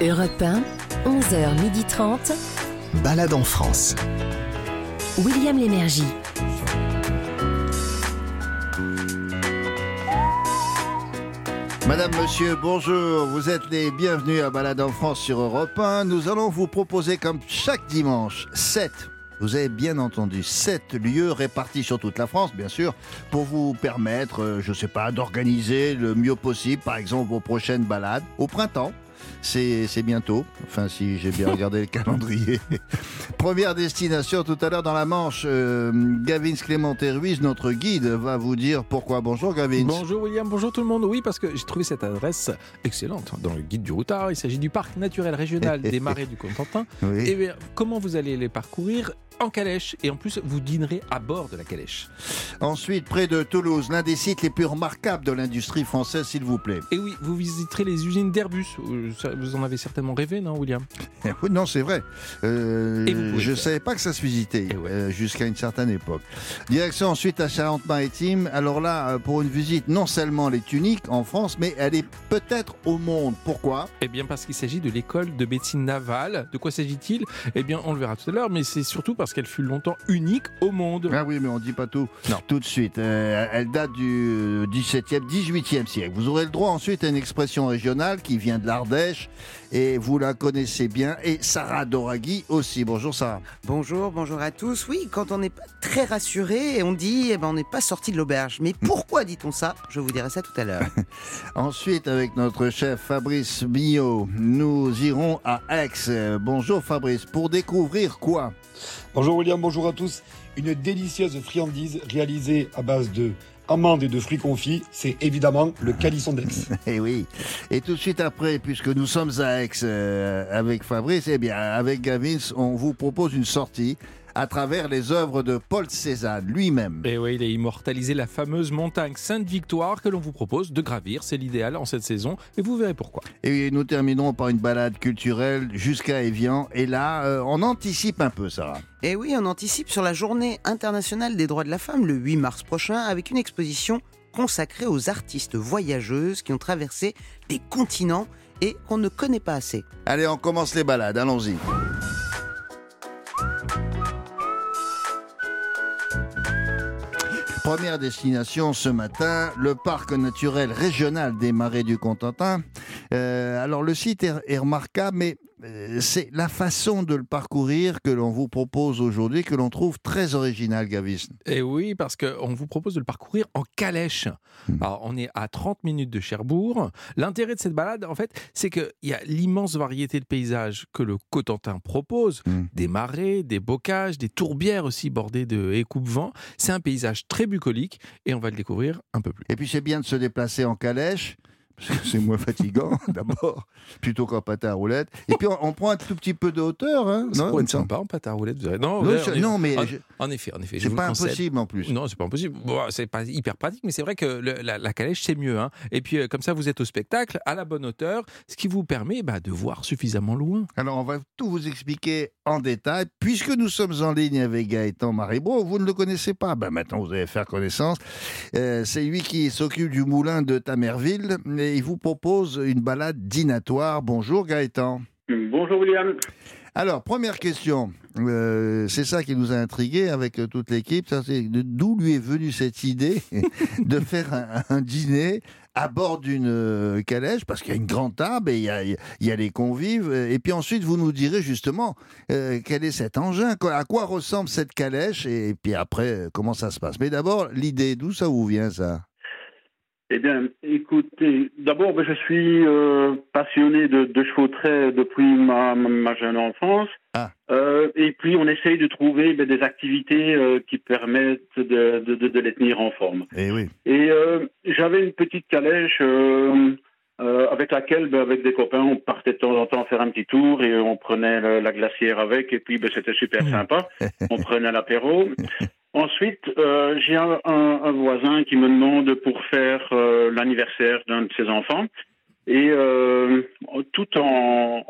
Europe 1, 11h30. Balade en France. William Lémergie. Madame, monsieur, bonjour. Vous êtes les bienvenus à Balade en France sur Europe 1. Nous allons vous proposer, comme chaque dimanche, 7 vous avez bien entendu sept lieux répartis sur toute la France, bien sûr, pour vous permettre, euh, je ne sais pas, d'organiser le mieux possible, par exemple, vos prochaines balades au printemps. C'est bientôt, enfin si j'ai bien regardé le calendrier. Première destination tout à l'heure dans la Manche. Euh, Gavin Clément Ruiz, notre guide, va vous dire pourquoi. Bonjour Gavin. Bonjour William, bonjour tout le monde. Oui, parce que j'ai trouvé cette adresse excellente dans le guide du routard. Il s'agit du parc naturel régional des marais du Cotentin. Et comment vous allez les parcourir en calèche et en plus vous dînerez à bord de la calèche. Ensuite, près de Toulouse, l'un des sites les plus remarquables de l'industrie française, s'il vous plaît. Et oui, vous visiterez les usines d'Airbus. Euh, vous en avez certainement rêvé, non, William? Non, c'est vrai. Euh, je ne savais pas que ça se visitait eh euh, jusqu'à une certaine époque. Direction ensuite à Charente-Maritime. Alors là, pour une visite, non seulement elle est unique en France, mais elle est peut-être au monde. Pourquoi? Eh bien, parce qu'il s'agit de l'école de médecine navale. De quoi s'agit-il? Eh bien, on le verra tout à l'heure, mais c'est surtout parce qu'elle fut longtemps unique au monde. Ah oui, mais on ne dit pas tout tout de suite. Euh, elle date du 17e, 18e siècle. Vous aurez le droit ensuite à une expression régionale qui vient de l'Ardèche et vous la connaissez bien. Et Sarah Doraghi aussi. Bonjour Sarah. Bonjour, bonjour à tous. Oui, quand on n'est pas très rassuré, on dit eh ben, on n'est pas sorti de l'auberge. Mais pourquoi dit-on ça? Je vous dirai ça tout à l'heure. ensuite, avec notre chef Fabrice Billot, nous irons à Aix. Bonjour Fabrice. Pour découvrir quoi? Bonjour William, bonjour à tous. Une délicieuse friandise réalisée à base de amandes et de fruits confits, c'est évidemment le calisson d'Aix. Et eh oui. Et tout de suite après, puisque nous sommes à Aix euh, avec Fabrice, eh bien, avec Gavins, on vous propose une sortie à travers les œuvres de Paul Cézanne lui-même. Et oui, il a immortalisé la fameuse montagne Sainte-Victoire que l'on vous propose de gravir. C'est l'idéal en cette saison et vous verrez pourquoi. Et nous terminons par une balade culturelle jusqu'à Evian. Et là, euh, on anticipe un peu, Sarah. Et oui, on anticipe sur la journée internationale des droits de la femme le 8 mars prochain avec une exposition consacrée aux artistes voyageuses qui ont traversé des continents et qu'on ne connaît pas assez. Allez, on commence les balades, allons-y. Première destination ce matin, le parc naturel régional des marais du Contentin. Euh, alors le site est remarquable, mais c'est la façon de le parcourir que l'on vous propose aujourd'hui, que l'on trouve très original, Gavis. Et eh oui, parce qu'on vous propose de le parcourir en calèche. Hmm. Alors, on est à 30 minutes de Cherbourg. L'intérêt de cette balade, en fait, c'est qu'il y a l'immense variété de paysages que le Cotentin propose. Hmm. Des marais, des bocages, des tourbières aussi bordées de haies vent C'est un paysage très bucolique et on va le découvrir un peu plus. Et puis, c'est bien de se déplacer en calèche c'est moins fatigant d'abord, plutôt qu'en patin à roulette. Et puis on, prend un tout petit peu de hauteur. Hein, ça pourrait être sympa en patin à roulette. Non, non, mais en, effet, en effet. C'est pas impossible en plus. Non, c'est pas impossible. Bon, c'est pas hyper pratique, mais c'est vrai que la, calèche c'est mieux. Hein. Et puis euh, comme ça, vous êtes au spectacle à la bonne hauteur, ce qui vous permet bah, de voir suffisamment loin. Alors on va tout vous expliquer en détail, puisque nous sommes en ligne avec Gaëtan Maribro. Vous ne le connaissez pas, ben maintenant vous allez faire connaissance. Euh, c'est lui qui s'occupe du moulin de Tamerville et il vous propose une balade dînatoire. Bonjour Gaëtan. Bonjour William. Alors, première question, euh, c'est ça qui nous a intrigué avec euh, toute l'équipe, d'où lui est venue cette idée de faire un, dîner à bord d'une euh, calèche, parce qu'il y a une grande table et il y a, les convives, et puis ensuite vous nous direz justement quel est cet engin, à quoi ressemble cette calèche, et puis après comment ça se passe? Mais d'abord, l'idée, d'où ça vous vient ça? Eh bien, écoutez, d'abord, ben, je suis euh, passionné de, de chevaux traits depuis ma, ma jeune enfance. Ah. Euh, et puis, on essaye de trouver ben, des activités euh, qui permettent de, de, de, les tenir en forme. Eh oui. Et j'avais une petite calèche avec laquelle, ben, avec des copains, on partait de temps en temps faire un petit tour et on prenait la, glacière avec. Et puis, ben, c'était super sympa. on prenait l'apéro. Ensuite, euh, j'ai un, un, voisin qui me demande pour faire euh, l'anniversaire d'un de ses enfants. Et euh, tout en,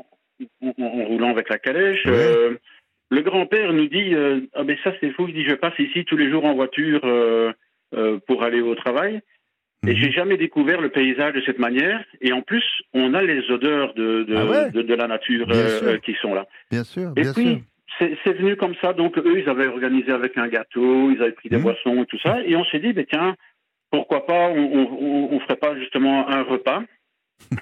en, roulant avec la calèche, le grand-père nous dit Ah ben ça c'est fou, il dit Je passe ici tous les jours en voiture pour aller au travail. Et Mhm. j'ai jamais découvert le paysage de cette manière. Et en plus, on a les odeurs de, de, Ah ouais de, de la nature qui sont là. Bien sûr, Et bien sûr. puis, c'est venu comme ça. Donc, eux, ils avaient organisé avec un gâteau, ils avaient pris des Mhm. boissons et tout ça. Et on s'est dit, ben, tiens, pourquoi pas, on, on ferait pas justement un repas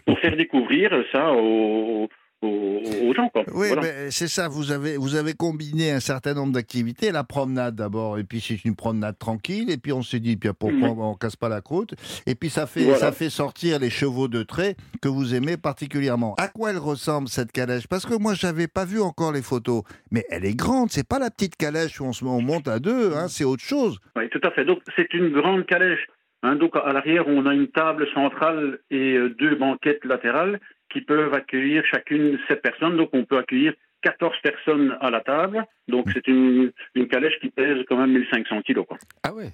pour faire découvrir ça aux, aux, aux gens. Quoi. Oui, Voilà. mais c'est ça, vous avez, vous avez combiné un certain nombre d'activités, la promenade d'abord, et puis c'est une promenade tranquille, et puis on s'est dit, puis pourquoi Mhm. on casse pas la croûte, et puis ça fait, Voilà. ça fait sortir les chevaux de trait que vous aimez particulièrement. À quoi elle ressemble cette calèche? Parce que moi, j'avais pas vu encore les photos, mais elle est grande, c'est pas la petite calèche où on se on monte à deux, hein, c'est autre chose. Oui, tout à fait. Donc, c'est une grande calèche. Hein, donc, à l'arrière, on a une table centrale et euh, deux banquettes latérales qui peuvent accueillir chacune sept personnes. Donc, on peut accueillir 14 personnes à la table. Donc, c'est une, une calèche qui pèse quand même 1500 kilos. Quoi. Ah ouais.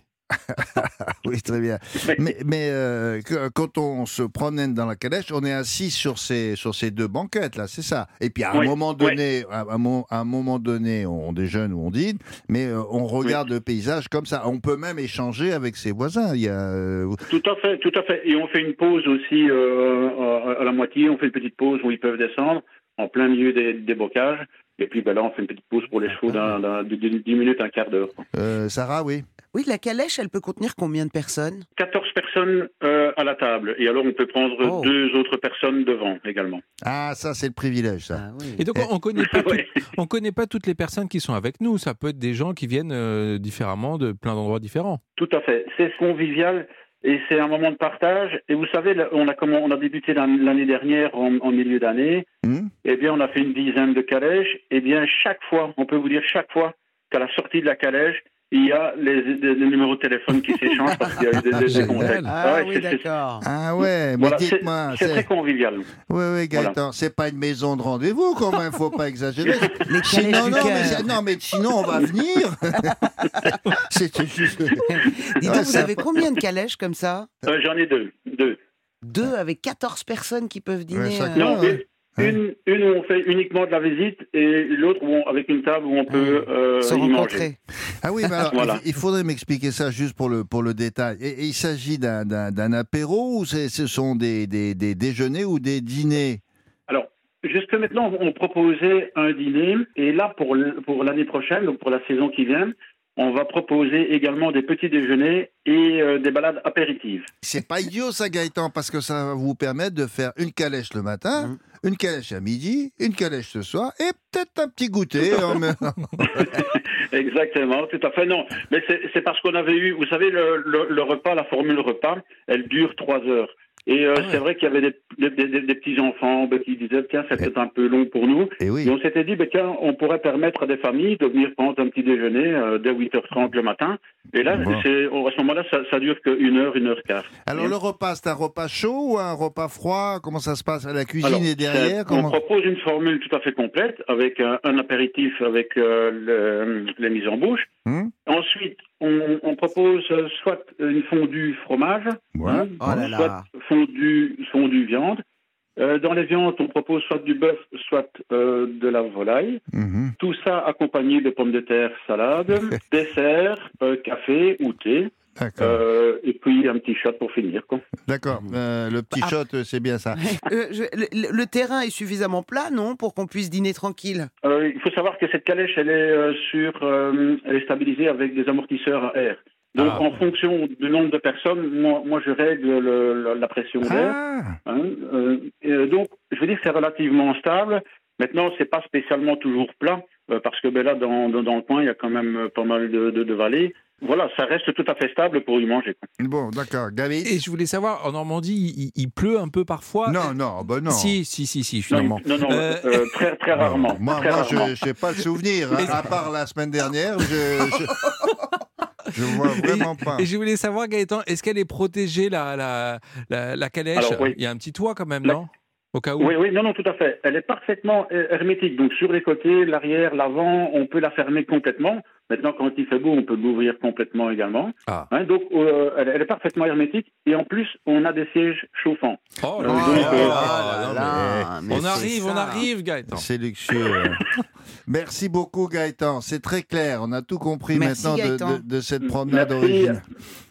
Oui, très bien. Mais, mais euh, quand on se promène dans la calèche, on est assis sur ces, sur ces deux banquettes, là, c'est ça. Et puis à un Oui, moment donné, à, un mo- à un moment donné, on déjeune ou on dîne, mais euh, on regarde le paysage comme ça. On peut même échanger avec ses voisins. Il y a, euh, Tout à fait, tout à fait. Et on fait une pause aussi euh, à, la moitié. On fait une petite pause où ils peuvent descendre en plein milieu des, des bocages. Et puis, ben là, on fait une petite pause pour les chevaux d'un- d'un- de 10 minutes, un quart d'heure. euh, Sarah, oui. Oui, la calèche, elle peut contenir combien de personnes? 14 personnes euh, à la table. Et alors, on peut prendre Oh. deux autres personnes devant également. Ah, ça, c'est le privilège, ça. Ah oui. Et donc, on connaît tout- on connaît pas toutes les personnes qui sont avec nous. Ça peut être des gens qui viennent euh, différemment de plein d'endroits différents. Tout à fait. C'est convivial et c'est un moment de partage. Et vous savez, on a, comment, on a débuté l'an- l'année dernière en, en milieu d'année. Hmm Eh bien, on a fait une dizaine de calèches. Eh bien, chaque fois, on peut vous dire chaque fois qu'à la sortie de la calèche, il y a les, les- les numéros de téléphone qui s'échangent parce qu'il y a eu des, des- des Génial. contacts. Ah ouais, oui, d'accord. Ah ouais, mais voilà, c'est dites-moi, c'est très convivial. Oui, oui, Gaëtan, c'est pas une maison de rendez-vous quand même, faut pas exagérer. Sinon, non, mais, non, mais sinon, on va venir. C'était juste... Dis donc, Ouais, vous avez combien de calèches comme ça? Euh, J'en ai deux. deux. Deux avec 14 personnes qui peuvent dîner. ça euh. Non, ouais. une, une, où on fait uniquement de la visite et l'autre avec une table où on peut euh, se y manger. rencontrer. Ah oui, alors, Voilà. il il faudrait m'expliquer ça juste pour le, pour le détail. Et, et il s'agit d'un- d'un d'un apéro ou c'est- ce sont des, des, des déjeuners ou des dîners? Alors, jusque maintenant, on proposait un dîner, et là, pour, l- pour l'année prochaine, donc pour la saison qui vient, on va proposer également des petits déjeuners et euh, des balades apéritives. C'est pas idiot ça, Gaëtan, parce que ça va vous permettre de faire une calèche le matin, Mhm. une calèche à midi, une calèche ce soir et peut-être un petit goûter. en Exactement, tout à fait. Non, mais c'est c'est parce qu'on avait eu, vous savez, le, le- le repas, la formule repas, elle dure trois heures. Et euh, Ah ouais. c'est vrai qu'il y avait des, des- des- des petits enfants ben, qui disaient tiens, c'est peut-être un peu long pour nous. Et oui. Et on s'était dit, ben, tiens, on pourrait permettre à des familles de venir prendre un petit déjeuner euh, dès 8h30 le matin. Et là, Bon. à ce moment-là, ça, ça dure qu'une heure, une heure quart. Alors le repas, c'est un repas chaud ou un repas froid? Comment ça se passe? La cuisine Alors, est derrière On propose une formule tout à fait complète avec un, un apéritif avec euh, le- les mises en bouche. Hmm? Ensuite, on, on propose euh, soit une fondue fromage, Ouais. hein, Oh là là. soit fondue, fondue viande. Euh, dans les viandes, on propose soit du bœuf, soit euh, de la volaille. Mhm. Tout ça accompagné de pommes de terre, salade, dessert, euh, café ou thé, D'accord. euh, et puis un petit shot pour finir. Quoi. D'accord. Euh, le petit Ah. shot, c'est bien ça. Euh, je- le, le terrain est suffisamment plat, non, pour qu'on puisse dîner tranquille? Euh, il faut savoir que cette calèche, elle est euh, sur, euh, elle est stabilisée avec des amortisseurs à air. Donc, Ah. en fonction du nombre de personnes, moi, moi je règle le- le- la pression d'air. Ah hein, euh, donc, je veux dire que c'est relativement stable. Maintenant, c'est pas spécialement toujours plat, euh, parce que ben là, dans, dans, dans le coin, il y a quand même pas mal de, de, de vallées. Voilà, ça reste tout à fait stable pour y manger. Bon, d'accord. David Et je voulais savoir, en Normandie, il, il pleut un peu parfois? Non, non, bah non. Si, si, si, si, finalement. non, non, Euh, euh, très, très rarement. Moi, très moi rarement. je sais pas le souvenir. hein. À part la semaine dernière, je, je, je vois vraiment pas. Et je voulais savoir, Gaëtan, est-ce qu'elle est protégée, la, la, la, la calèche Alors, oui. Il y a un petit toit quand même, La- non? Au cas où Oui, oui, non, non, tout à fait. Elle est parfaitement euh, hermétique. Donc, sur les côtés, l'arrière, l'avant, on peut la fermer complètement. Maintenant, quand il fait beau, on peut l'ouvrir complètement également. Ah. Hein, donc, euh, elle, elle est parfaitement hermétique. Et en plus, on a des sièges chauffants. Oh là donc, là là là, là, mais On arrive, on arrive, Gaëtan. C'est luxueux. Merci beaucoup Gaëtan, c'est très clair. On a tout compris Merci, maintenant de, Gaëtan. de- de cette promenade Merci. origine.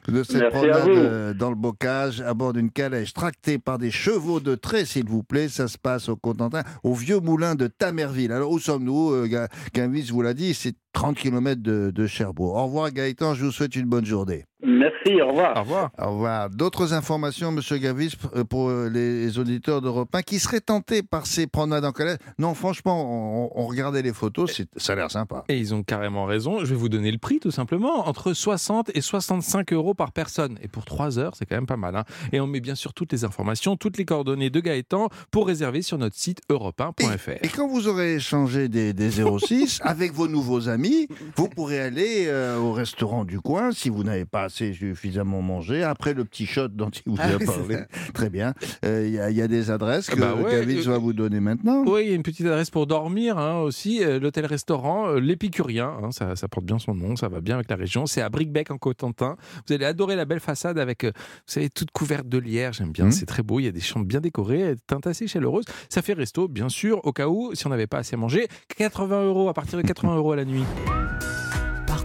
De cette Merci promenade euh, dans le bocage à bord d'une calèche tractée par des chevaux de trait, s'il vous plaît. Ça se passe au Cotentin, au vieux moulin de Tamerville. Alors où sommes-nous euh, Ga- Gavis vous l'a dit, c'est 30 km de, Cherbourg. Au revoir Gaëtan, je vous souhaite une bonne journée. Merci, au revoir. Au revoir. Au revoir. D'autres informations, Monsieur Gavis, euh, pour euh, les auditeurs d'Europe 1 qui seraient tentés par ces promenades en calèche Non, franchement, on, on regardait les photos, c'est- ça a l'air sympa. Et ils ont carrément raison. Je vais vous donner le prix tout simplement. Entre 60 et 65 euros par personne. Et pour 3 heures, c'est quand même pas mal. hein. Et on met bien sûr toutes les informations, toutes les coordonnées de Gaëtan pour réserver sur notre site europe1.fr. Et quand vous aurez échangé des, des 06 avec vos nouveaux amis, vous pourrez aller euh, au restaurant du coin si vous n'avez pas assez suffisamment mangé. Après le petit shot dont il vous Ah a parlé. Très bien. Euh, Il y, a- il y a des adresses que Bah ouais, Gavis euh, va vous donner maintenant? Oui, il y a une petite adresse pour dormir hein, aussi. euh, L'hôtel-restaurant, euh, l'Épicurien. hein, ça, ça porte bien son nom, ça va bien avec la région. C'est à Bricbec en Cotentin. Vous allez adorer la belle façade avec, euh, vous savez, toute couverte de lierre. J'aime bien, Mhm. c'est très beau. Il y a des chambres bien décorées, teinte assez chaleureuse. Ça fait resto, bien sûr, au cas où, si on n'avait pas assez mangé. 80 euros à partir de 80 euros à la nuit.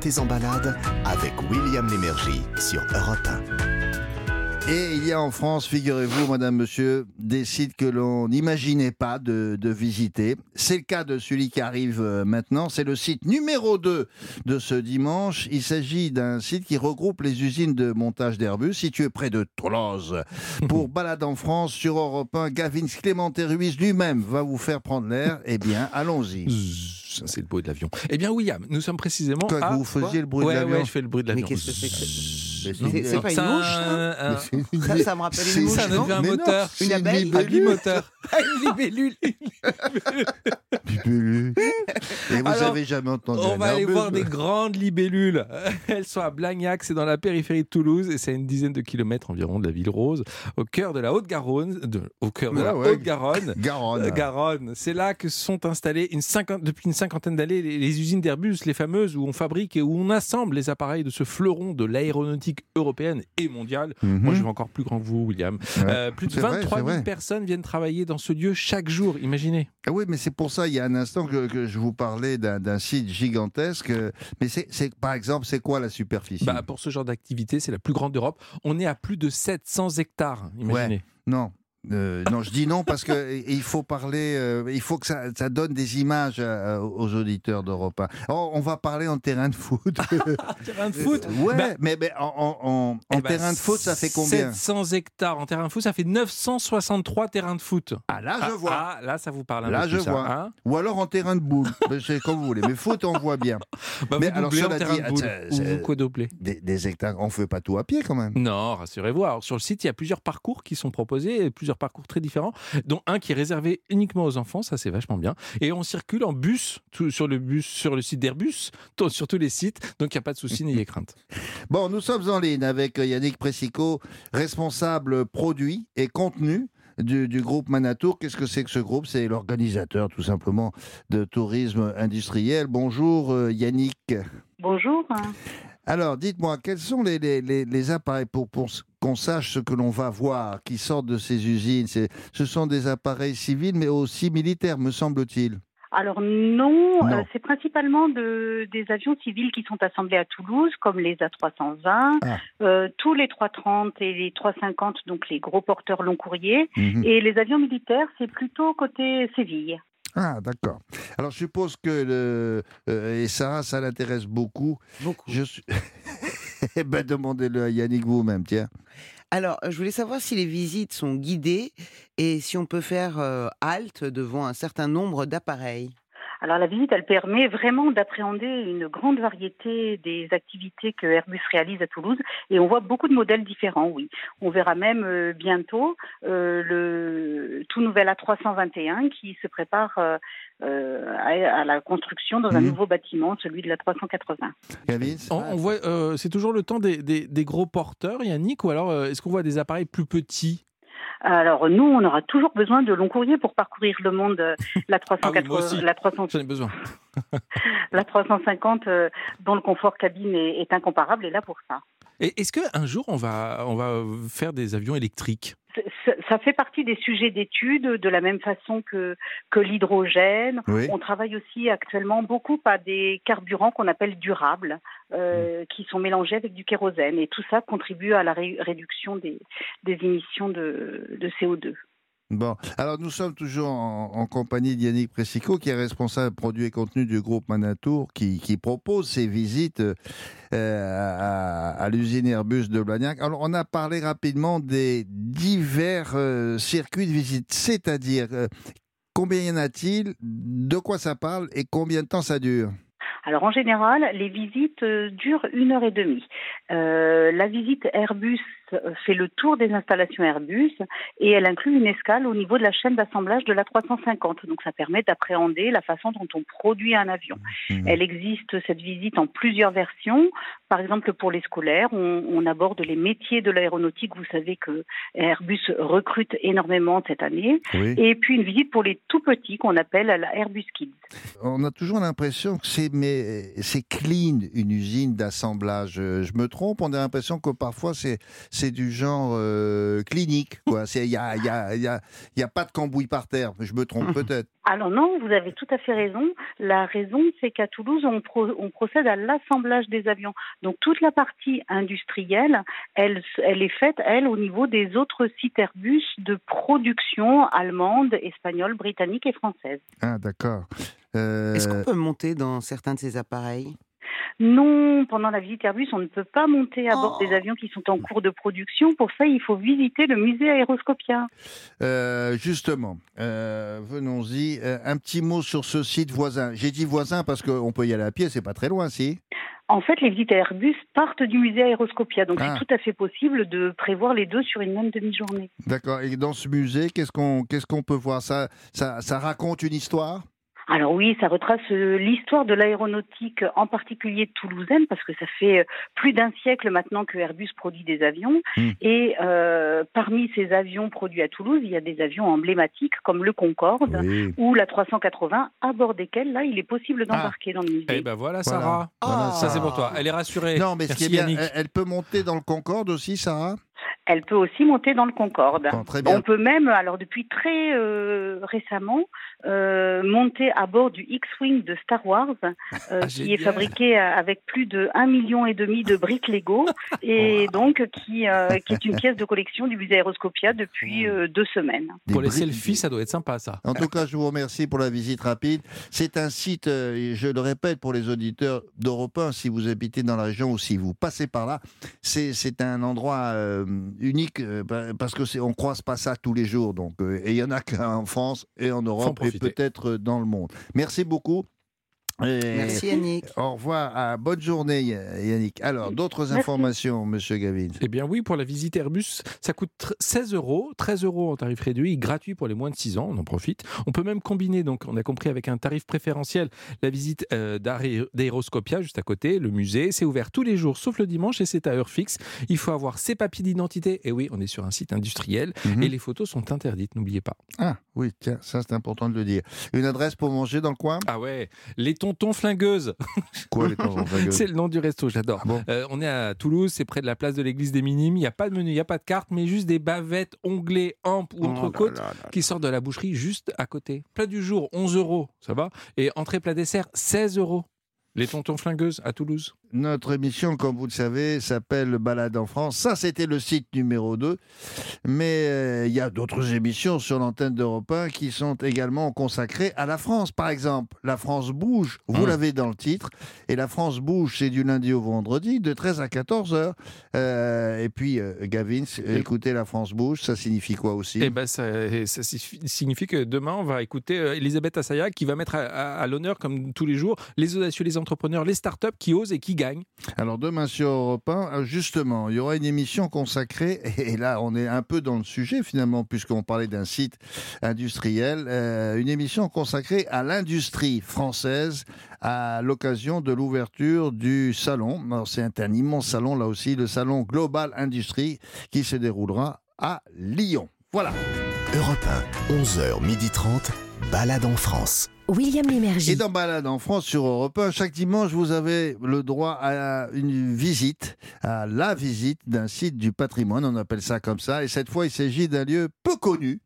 Partez en balade avec William Lémergie sur Europe 1. Et il y a en France, figurez-vous, madame, monsieur, des sites que l'on n'imaginait pas de, de visiter. C'est le cas de celui qui arrive euh, maintenant. C'est le site numéro 2 de ce dimanche. Il s'agit d'un site qui regroupe les usines de montage d'Airbus situées près de Toulouse. Pour Balade en France sur Europe 1, Gavin Clément Ruiz lui-même va vous faire prendre l'air. Eh bien, allons-y. C'est le bruit de l'avion. Eh bien, William, nous sommes précisément que à... vous faisiez le bruit ouais, de l'avion ouais, je fais le bruit de Mais l'avion. qu'est-ce que c'est que. Mais c'est- pas une ça, mouche, ça un- un- Ça, ça me rappelle une mouche, ça, non un Mais non, moteur. c'est Une abeille. Un bimoteur. Une libellule. Libellule. Et vous Alors, avez jamais entendu On va aller voir des grandes libellules. Elles sont à Blagnac, c'est dans la périphérie de Toulouse et c'est à une dizaine de kilomètres environ de la ville rose, au cœur de la Haute-Garonne. Au cœur de Ouais, la ouais. Haute-Garonne. Garonne. Euh, Garonne. C'est là que sont installées une cinquante- depuis une cinquantaine d'années les, les usines d'Airbus, les fameuses où on fabrique et où on assemble les appareils de ce fleuron de l'aéronautique européenne et mondiale. Moi, Mhm. je vais encore plus grand que vous, William. Ouais. Euh, plus de C'est vrai, 23 c'est 000 vrai. personnes viennent travailler dans ce lieu chaque jour, imaginez. Ah oui, mais c'est pour ça, il y a un instant que, que je vous parlais d'un site gigantesque. Mais c'est, c'est- par exemple, c'est quoi la superficie? Bah, pour ce genre d'activité, c'est la plus grande d'Europe. On est à plus de 700 hectares, imaginez. Non. Euh, non, je dis non parce que il faut parler, euh, il faut que ça, ça donne des images euh, aux auditeurs d'Europe 1. Oh, on va parler en terrain de foot. Terrain de foot ouais, Bah, mais, mais en, en- en- en eh ben, terrain de foot, ça fait combien 700 hectares en terrain de foot, ça fait 963 terrains de foot. Ah là, je Ah, vois. ah, là, ça vous parle un Là, peu je plus, ça, vois. hein Ou alors en terrain de boule. C'est comme vous voulez. Mais foot, on voit bien. bah, Mais vous alors, cela terrain dit, de boule. c'est- Ou vous quadruplez. Des, des hectares, on fait pas tout à pied quand même. Non, rassurez-vous. Alors, sur le site, il y a plusieurs parcours qui sont proposés, plusieurs parcours très différents, dont un qui est réservé uniquement aux enfants, ça c'est vachement bien. Et on circule en bus tout- sur le bus, sur le site d'Airbus, sur tous les sites, donc il n'y a pas de souci, n'ayez crainte. Bon, nous sommes en ligne avec Yannick Pressico, responsable produit et contenu du, du groupe Manatour. Qu'est-ce que c'est que ce groupe? C'est l'organisateur tout simplement de tourisme industriel. Bonjour euh, Yannick. Bonjour. Alors, dites-moi, quels sont les, les- les- les appareils pour, pour qu'on sache ce que l'on va voir qui sortent de ces usines? Ce sont des appareils civils mais aussi militaires, me semble-t-il. Alors non, Non. euh, c'est principalement de, des avions civils qui sont assemblés à Toulouse, comme les A320, Ah. euh, tous les 330 et les 350, donc les gros porteurs long courrier. Mhm. Et les avions militaires, c'est plutôt côté Séville. Ah, d'accord. Alors, je suppose que le, euh, et Sarah, ça l'intéresse beaucoup. Beaucoup. Je suis... eh ben, demandez-le à Yannick vous-même, tiens. Alors, je voulais savoir si les visites sont guidées et si on peut faire euh, halte devant un certain nombre d'appareils. Alors la visite, elle permet vraiment d'appréhender une grande variété des activités que Airbus réalise à Toulouse et on voit beaucoup de modèles différents, oui. On verra même euh, bientôt euh, le tout nouvel A321 qui se prépare euh, euh, à, à la construction dans un Mhm. nouveau bâtiment, celui de la 380. Kevin On, on voit, euh, c'est toujours le temps des, des- des gros porteurs, Yannick, ou alors euh, est-ce qu'on voit des appareils plus petits? Alors nous, on aura toujours besoin de long courrier pour parcourir le monde. euh, La, Ah oui, moi aussi. 380, la, 300 J'en ai besoin. la 350 euh, dont le confort cabine est, est incomparable est là pour ça. Est-ce qu'un jour, on va, on va faire des avions électriques? Ça- fait partie des sujets d'étude de la même façon que, que l'hydrogène. Oui. On travaille aussi actuellement beaucoup à des carburants qu'on appelle durables, euh, qui sont mélangés avec du kérosène. Et tout ça contribue à la ré- réduction des, des émissions de, de CO2. Bon, alors nous sommes toujours en, compagnie d'Yannick Pressico, qui est responsable produits et contenu du groupe Manatour, qui, propose ces visites euh, à, l'usine Airbus de Blagnac. Alors, on a parlé rapidement des divers euh, circuits de visite, c'est-à-dire euh, combien y en a-t-il, de quoi ça parle et combien de temps ça dure? Alors en général, les visites durent une heure et demie. La visite Airbus fait le tour des installations Airbus et elle inclut une escale au niveau de la chaîne d'assemblage de la 350. Donc ça permet d'appréhender la façon dont on produit un avion. Mhm. Elle existe cette visite en plusieurs versions. Par exemple, pour les scolaires, on, on aborde les métiers de l'aéronautique. Vous savez que Airbus recrute énormément cette année. Oui. Et puis une visite pour les tout petits qu'on appelle la Airbus Kids. On a toujours l'impression que c'est mais c'est clean une usine d'assemblage. Euh, Je me trompe. On a l'impression que parfois c'est c'est du genre euh, clinique. Il y a y a il y a il y a pas de cambouis par terre. Je me trompe peut-être. Alors non, vous avez tout à fait raison. La raison, c'est qu'à Toulouse, on, pro- on procède à l'assemblage des avions. Donc toute la partie industrielle, elle, elle est faite, elle, au niveau des autres sites Airbus de production allemande, espagnole, britannique et française. Ah d'accord. Euh, Est-ce qu'on peut monter dans certains de ces appareils? Non, pendant la visite Airbus, on ne peut pas monter à bord Oh. des avions qui sont en cours de production. Pour ça, il faut visiter le musée Aéroscopia. euh, justement, euh, venons-y. Euh, un petit mot sur ce site voisin. J'ai dit voisin parce qu'on peut y aller à pied. C'est pas très loin, si. En fait, les visites Airbus partent du musée Aéroscopia, donc Ah. c'est tout à fait possible de prévoir les deux sur une même demi-journée. D'accord. Et dans ce musée, qu'est-ce qu'on qu'est-ce qu'on peut voir? Ça, ça ça raconte une histoire? Alors oui, ça retrace euh, l'histoire de l'aéronautique, en particulier toulousaine, parce que ça fait euh, plus d'un siècle maintenant que Airbus produit des avions. Mm. Et euh, parmi ces avions produits à Toulouse, il y a des avions emblématiques comme le Concorde Oui. ou la 380, à bord desquels, là, il est possible d'embarquer dans le musée. Eh ben voilà, Sarah. Voilà, Ça, c'est Sarah. pour toi. Elle est rassurée. Non, mais ce qui Merci, est bien, elle peut monter dans le Concorde aussi, Sarah? Elle peut aussi monter dans le Concorde. Bon, très bien. On peut même, alors depuis très euh, récemment, euh, monter à bord du X-Wing de Star Wars, euh, Ah, qui est fabriqué avec plus de 1,5 million et demi de briques Lego, et donc qui, euh, qui est une pièce de collection du musée Aéroscopia depuis euh, deux semaines. Des Pour les selfies, ça doit être sympa, ça. En tout cas, je vous remercie pour la visite rapide. C'est un site, euh, je le répète pour les auditeurs d'Europe 1, si vous habitez dans la région ou si vous passez par là, c'est c'est un endroit euh, unique euh, pa- parce que c'est on croise pas ça tous les jours. Donc, euh, et il y en a qu'en France et en Europe et peut-être dans le monde. Merci beaucoup. Et Merci Yannick. Au revoir, à bonne journée Yannick. Alors, d'autres informations, Monsieur Gavin? Eh bien oui, pour la visite Airbus, ça coûte tr- 16 euros, 13 euros en tarif réduit, gratuit pour les moins de 6 ans, on en profite. On peut même combiner, donc on a compris avec un tarif préférentiel, la visite euh, d'Aé- d'Aéroscopia juste à côté, le musée, c'est ouvert tous les jours sauf le dimanche et c'est à heure fixe. Il faut avoir ses papiers d'identité, et oui, on est sur un site industriel, Mhm. et les photos sont interdites, n'oubliez pas. Ah oui, tiens, ça c'est important de le dire. Une adresse pour manger dans le coin? Ah ouais, les tontons flingueuses, Quoi les temps c'est le nom du resto, j'adore. Ah bon Euh, on est à Toulouse, c'est près de la place de l'église des Minimes. Il n'y a pas de menu, il n'y a pas de carte, mais juste des bavettes, onglets, ampes ou Oh entrecôtes là là là. qui sortent de la boucherie juste à côté. Plat du jour, 11 euros, ça va. Et entrée plat dessert, 16 euros. Les tontons flingueuses à Toulouse. Notre émission, comme vous le savez, s'appelle Balade en France. Ça, c'était le site numéro 2. Mais euh, il y a d'autres émissions sur l'antenne d'Europe 1 qui sont également consacrées à la France. Par exemple, La France bouge, vous Mmh. l'avez dans le titre. Et La France bouge, c'est du lundi au vendredi, de 13 à 14 heures. Euh, et puis, euh, Gavin, écoutez La France bouge, ça signifie quoi aussi? Et ben ça, ça signifie que demain, on va écouter Elisabeth Assaya qui va mettre à, à- à l'honneur, comme tous les jours, les audacieux, les entrepreneurs, les startups qui osent et qui Alors demain sur Europe 1, euh, justement, il y aura une émission consacrée, et là on est un peu dans le sujet finalement, puisqu'on parlait d'un site industriel, euh, une émission consacrée à l'industrie française à l'occasion de l'ouverture du salon. C'est un, un immense salon là aussi, le salon Global Industrie, qui se déroulera à Lyon. Voilà. Europe 1, 11h30, balade en France. William Lémergie. Et dans Balade en France sur Europe 1, chaque dimanche, vous avez le droit à une visite, à la visite d'un site du patrimoine, on appelle ça comme ça. Et cette fois, il s'agit d'un lieu peu connu.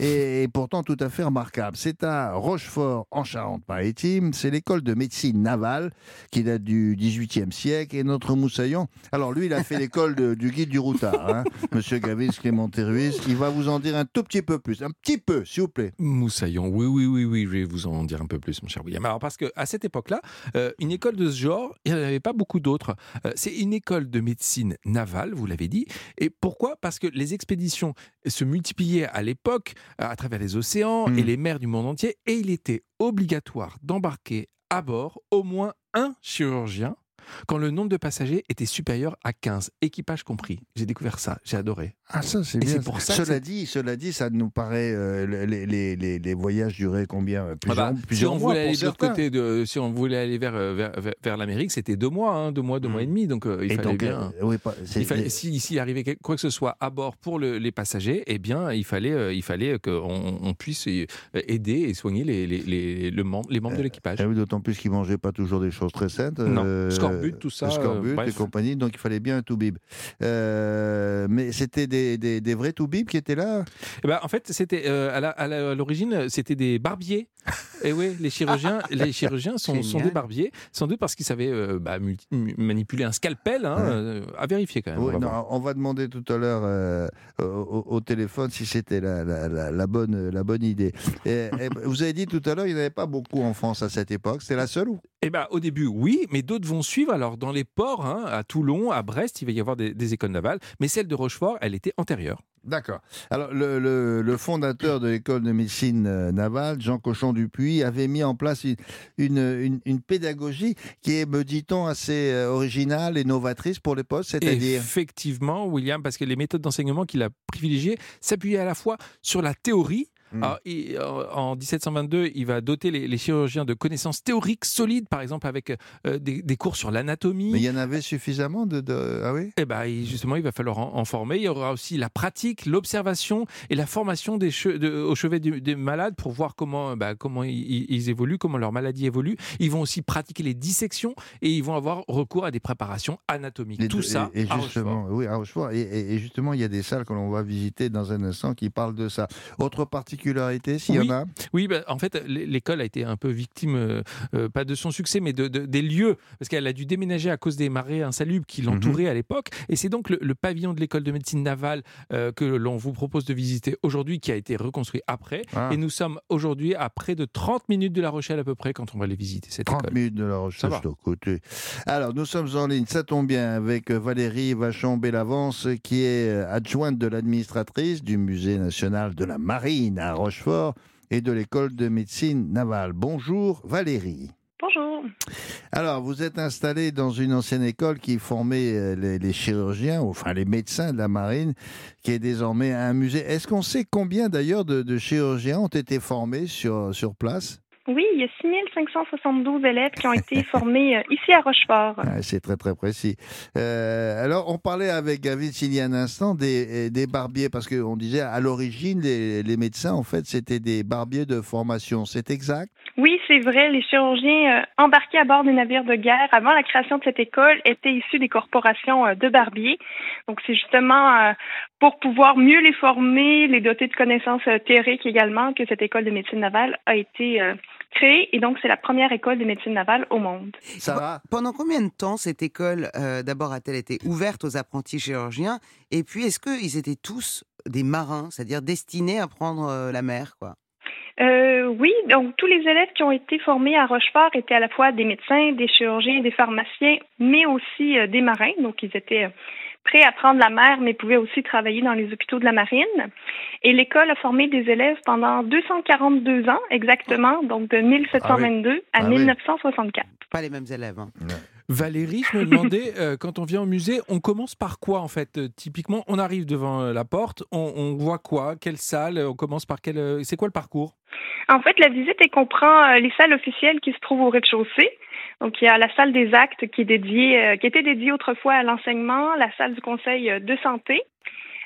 Et pourtant tout à fait remarquable. C'est à Rochefort, en Charente-Maritime. C'est l'école de médecine navale qui date du XVIIIe siècle. Et notre moussaillon, alors lui, il a fait l'école du guide du routard, hein, Monsieur Gavis Clément Ruiz. Il va vous en dire un tout petit peu plus, un petit peu, s'il vous plaît. Moussaillon, oui, oui, oui, oui, je vais vous en dire un peu plus, mon cher William. Alors, parce qu'à cette époque-là, euh, une école de ce genre, il n'y en avait pas beaucoup d'autres. Euh, c'est une école de médecine navale, vous l'avez dit. Et pourquoi? Parce que les expéditions se multipliaient à l'époque à travers les océans et les mers du monde entier, et il était obligatoire d'embarquer à bord au moins un chirurgien quand le nombre de passagers était supérieur à 15, équipage compris. J'ai découvert ça, j'ai adoré. Ah ça c'est bien. c'est pour ça cela dit, cela dit, ça nous paraît euh, les, les, les, les voyages duraient combien? Euh, Ah Plusieurs, bah, si plusieurs on mois voulait pour aller de l'autre certains. côté, de, si on voulait aller vers, euh, vers, vers- vers l'Amérique, c'était deux mois, hein, deux mois, deux Mm. mois et demi. Donc euh, il Et fallait donc, bien. euh, oui, pas- Il fallait, si, arrivait quoi que ce soit à bord pour le- les passagers, eh bien, il fallait, euh, il fallait qu'on on puisse aider et soigner les, les, les, le mem- les membres de l'équipage. Ah D'autant plus qu'ils mangeaient pas toujours des choses très saines. Non. Euh, Scorbut, tout ça, le Scorbut euh, et compagnie, donc il fallait bien un toubib. Euh, mais c'était des, des, des vrais toubibs qui étaient là? Eh ben, en fait, c'était euh, à l'origine, c'était des barbiers. Et oui, les chirurgiens, les chirurgiens sont, des barbiers, sans doute parce qu'ils savaient euh, bah, manipuler un scalpel, hein, Ouais. euh, à vérifier quand même. Oui, on va non, voir. on va demander tout à l'heure euh, au, au- au téléphone si c'était la, la, la, la bonne, la bonne idée. Et- et vous avez dit tout à l'heure, il n'y en avait pas beaucoup en France à cette époque. C'est la seule ou Eh ben, au début, oui, mais d'autres vont suivre. Alors, dans les ports, hein, à Toulon, à Brest, il va y avoir des, des écoles navales. Mais celle de Rochefort, elle était antérieure. D'accord. Alors, le, le- le fondateur de l'école de médecine euh, navale, Jean Cochon Dupuis, avait mis en place une, une, une- une pédagogie qui est, me dit-on, assez euh, originale et novatrice pour les postes, c'est-à-dire? Effectivement, William, parce que les méthodes d'enseignement qu'il a privilégiées s'appuyaient à la fois sur la théorie. Mm. Alors, il- euh, en 1722, il va doter les, les chirurgiens de connaissances théoriques solides, par exemple avec euh, des, des cours sur l'anatomie. Mais il y en avait suffisamment de... de- Ah oui? Eh ben, il- justement, il va falloir en, en former. Il y aura aussi la pratique, l'observation et la formation des che- de- au chevet des malades pour voir comment, bah, comment ils, évoluent, comment leur maladie évolue. Ils vont aussi pratiquer les dissections et ils vont avoir recours à des préparations anatomiques. Les Tout deux- ça et, et justement, oui, à Rochefort. Et, et- et justement, il y a des salles que l'on va visiter dans un instant qui parlent de ça. Autre s'il Oui. y en a Oui, bah, en fait, l'école a été un peu victime, euh, euh, pas de son succès, mais de, de- des lieux, parce qu'elle a dû déménager à cause des marées insalubres qui l'entouraient Mhm. à l'époque. Et c'est donc le, le pavillon de l'école de médecine navale euh, que l'on vous propose de visiter aujourd'hui, qui a été reconstruit après. Ah. Et nous sommes aujourd'hui à près de 30 minutes de La Rochelle à peu près quand on va les visiter, cette 30 école. minutes de la va. de côté. Alors, nous sommes en ligne, ça tombe bien, avec Valérie Vachon-Bellavance, qui est adjointe de l'administratrice du Musée national de la marine à Rochefort et de l'école de médecine navale. Bonjour Valérie. Bonjour. Alors, vous êtes installée dans une ancienne école qui formait euh, les, les chirurgiens, enfin les médecins de la marine, qui est désormais un musée. Est-ce qu'on sait combien d'ailleurs de, de chirurgiens ont été formés sur, sur place? Oui, il y a 6572 élèves qui ont été formés euh, ici à Rochefort. Ah, C'est très très précis. Euh, alors, on parlait avec David il y a un instant des, des barbiers, parce qu'on disait à l'origine, les, les médecins, en fait, c'était des barbiers de formation. C'est exact? Oui, c'est vrai, les chirurgiens euh, embarqués à bord des navires de guerre avant la création de cette école étaient issus des corporations euh, de barbiers. Donc, c'est justement euh, pour pouvoir mieux les former, les doter de connaissances euh, théoriques également, que cette école de médecine navale a été euh, créée. Et donc, c'est la première école de médecine navale au monde. Ça va Pendant combien de temps cette école, euh, d'abord, a-t-elle été ouverte aux apprentis chirurgiens? Et puis, est-ce qu'ils étaient tous des marins, c'est-à-dire destinés à prendre euh, la mer quoi? Euh, oui, donc tous les élèves qui ont été formés à Rochefort étaient à la fois des médecins, des chirurgiens, des pharmaciens, mais aussi euh, des marins. Donc ils étaient euh, prêts à prendre la mer, mais pouvaient aussi travailler dans les hôpitaux de la marine. Et l'école a formé des élèves pendant 242 ans exactement, donc de 1722 à Ah oui. 1964. Pas les mêmes élèves. hein. Valérie, je me demandais, euh, quand on vient au musée, on commence par quoi en fait? Euh, Typiquement, on arrive devant euh, la porte, on, on voit quoi? Quelle salle? On commence par quelle euh, C'est quoi le parcours? En fait, la visite elle comprend euh, les salles officielles qui se trouvent au rez-de-chaussée. Donc, il y a la salle des actes qui est dédiée, euh, qui était dédiée autrefois à l'enseignement, la salle du conseil euh, de santé,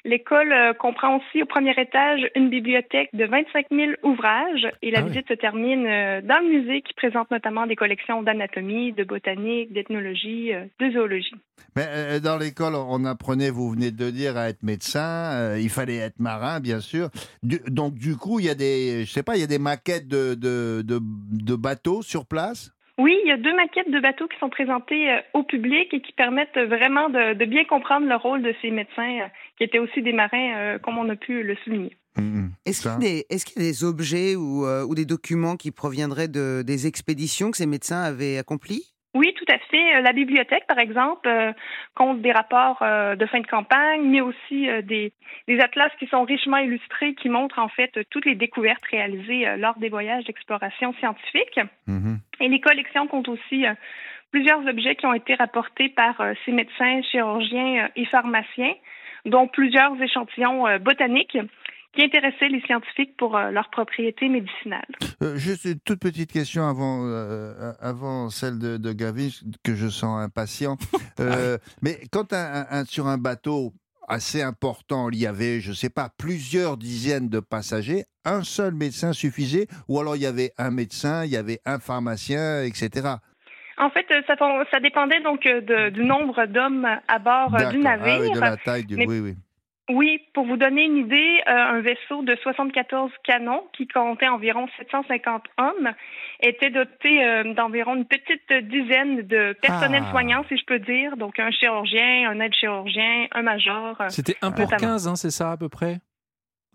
L'école euh, comprend aussi au premier étage une bibliothèque de 25 000 ouvrages et la Ah oui. visite se termine dans le musée qui présente notamment des collections d'anatomie, de botanique, d'ethnologie, de zoologie. Mais dans l'école, on apprenait, vous venez de dire, à être médecin. il fallait être marin, bien sûr. Du- donc, du coup, il y a des, je sais pas, il y a des maquettes de, de, de, de bateaux sur place? Oui, il y a deux maquettes de bateaux qui sont présentées euh, au public et qui permettent euh, vraiment de, de bien comprendre le rôle de ces médecins euh, qui étaient aussi des marins, comme on a pu le souligner. Mhm. Est-ce qu'il y, a des- est-ce qu'il y a des objets ou, euh, ou des documents qui proviendraient de, des expéditions que ces médecins avaient accomplies? Oui, tout à fait. Euh, La bibliothèque, par exemple, euh, compte des rapports euh, de fin de campagne, mais aussi euh, des, des atlas qui sont richement illustrés, qui montrent en fait toutes les découvertes réalisées lors des voyages d'exploration scientifique. Mhm. Et les collections comptent aussi plusieurs objets qui ont été rapportés par ces médecins, chirurgiens et pharmaciens, dont plusieurs échantillons botaniques qui intéressaient les scientifiques pour euh, leurs propriétés médicinales. Euh, juste une toute petite question avant, euh, avant celle de, de Gavin, que je sens impatient. Euh, mais quand un- un- un- sur un bateau assez important, il y avait, je ne sais pas, plusieurs dizaines de passagers, un seul médecin suffisait, ou alors il y avait un médecin, il y avait un pharmacien, etc. En fait, ça, dépendait donc de- du nombre d'hommes à bord du navire. Ah oui, de la taille du. Mais- Oui, oui. Oui, pour vous donner une idée, euh, un vaisseau de 74 canons qui comptait environ 750 hommes était doté euh, d'environ une petite dizaine de personnels Ah. soignants, si je peux dire. Donc un chirurgien, un aide-chirurgien, un major. euh. C'était 1 pour Notamment. 15, hein, c'est ça à peu près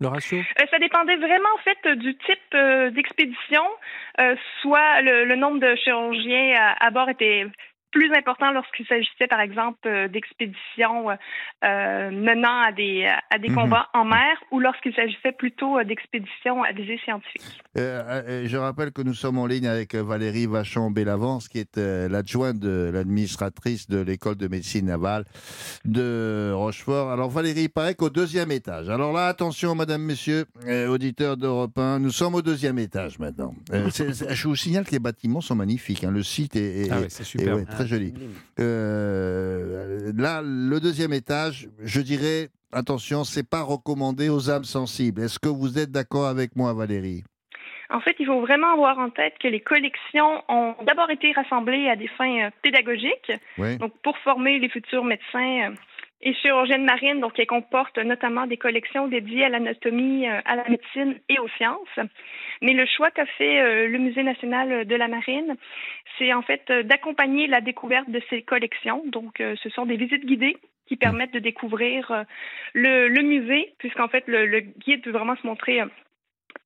Le ratio? Euh, ça dépendait vraiment en fait du type d'expédition. Soit le, le nombre de chirurgiens à, à bord était plus important lorsqu'il s'agissait par exemple euh, d'expéditions euh, euh, menant à des à des Mhm. combats en mer ou lorsqu'il s'agissait plutôt d'expéditions à visée scientifique. Euh, je rappelle que nous sommes en ligne avec Valérie Vachon-Bellavance, qui est euh, l'adjointe de l'administratrice de l'école de médecine navale de Rochefort. Alors Valérie, il paraît qu'au deuxième étage. Alors là, attention, madame, messieurs, euh, auditeurs d'Europe 1, nous sommes au deuxième étage maintenant. Euh, c'est- c'est- je vous signale que les bâtiments sont magnifiques. hein. Le site est, est- Ah ouais, c'est est, super. ouais, très joli. Euh, là, le deuxième étage, je dirais, attention, c'est pas recommandé aux âmes sensibles. Est-ce que vous êtes d'accord avec moi, Valérie? En fait, il faut vraiment avoir en tête que les collections ont d'abord été rassemblées à des fins euh, pédagogiques, Oui. donc pour former les futurs médecins euh, et chirurgiennes marines. Donc, elles comportent notamment des collections dédiées à l'anatomie, euh, à la médecine et aux sciences. Mais le choix qu'a fait euh, le Musée national de la marine, c'est en fait euh, d'accompagner la découverte de ces collections. Donc, ce sont des visites guidées qui permettent de découvrir le, le musée, puisqu'en fait, le, le guide peut vraiment se montrer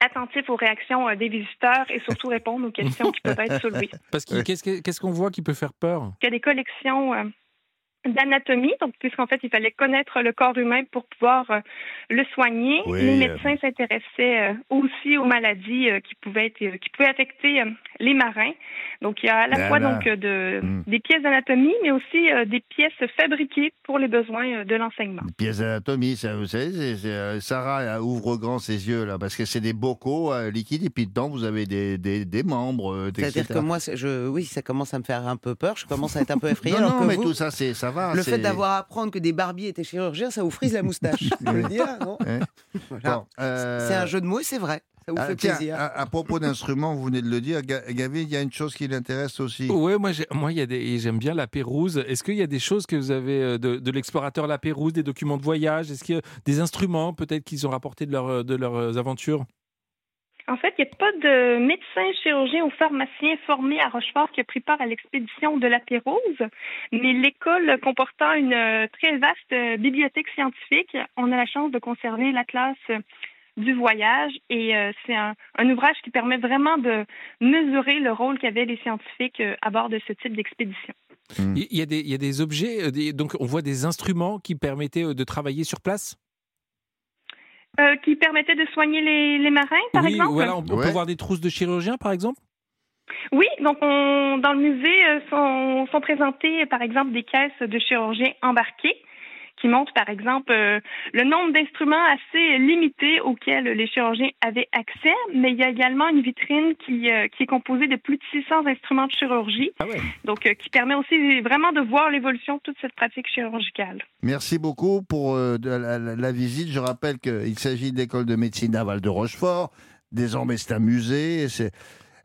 attentif aux réactions des visiteurs et surtout répondre aux questions qui peuvent être soulevées. Parce que qu'est-ce que- qu'est-ce qu'on voit qui peut faire peur? Il y a des collections d'anatomie, donc puisqu'en fait, il fallait connaître le corps humain pour pouvoir euh, le soigner. Oui, les euh. médecins s'intéressaient euh, aussi aux maladies euh, qui pouvaient être, euh, qui pouvaient affecter euh, les marins. Donc il y a à la Là, fois là. donc euh, de Mm. des pièces d'anatomie, mais aussi euh, des pièces fabriquées pour les besoins euh, de l'enseignement. Une pièce d'anatomie, ça, vous savez, c'est- c'est, euh, Sarah ouvre grand ses yeux là, parce que c'est des bocaux euh, liquides et puis dedans vous avez des, des, des membres, euh, C'est-à-dire etc. que moi, je, oui, ça commence à me faire un peu peur. Je commence à être un peu effrayé. non, non, que mais vous, tout ça, c'est, ça va. le fait d'avoir à apprendre que des barbiers étaient chirurgiens, ça vous frise la moustache. Je peux le dire, non Voilà. Bon, euh, C'est un jeu de mots et c'est vrai. Ça vous ah, fait tiens, plaisir. à, à propos d'instruments, vous venez de le dire, Ga- Gavin, il y a une chose qui l'intéresse aussi. Ouais, moi, j'ai- moi, il y a des, j'aime bien la Pérouse. Est-ce qu'il y a des choses que vous avez euh, de, de l'explorateur La Pérouse, des documents de voyage? Est-ce qu'il y a des instruments peut-être qu'ils ont rapportés de, leur, de leurs aventures? En fait, il n'y a pas de médecin, chirurgien ou pharmacien formé à Rochefort qui a pris part à l'expédition de la Pérouse, mais l'école comportant une euh, très vaste euh, bibliothèque scientifique, on a la chance de conserver l'atlas euh, du voyage et c'est un, ouvrage qui permet vraiment de mesurer le rôle qu'avaient les scientifiques à bord de ce type d'expédition. Il y, a des, objets, donc on voit des instruments qui permettaient de travailler sur place? Euh, qui permettait de soigner les, les marins, par Oui, exemple voilà, on, on Ouais. peut voir des trousses de chirurgiens, par exemple Oui, donc on, dans le musée euh, sont, sont présentées par exemple des caisses de chirurgiens embarqués qui montre par exemple euh, le nombre d'instruments assez limité auxquels les chirurgiens avaient accès, mais il y a également une vitrine qui, euh, qui est composée de plus de 600 instruments de chirurgie, Ah ouais. donc euh, qui permet aussi vraiment de voir l'évolution de toute cette pratique chirurgicale. Merci beaucoup pour euh, de la, la- la visite. Je rappelle qu'il s'agit de l'école de médecine navale de Rochefort. Désormais, c'est un musée.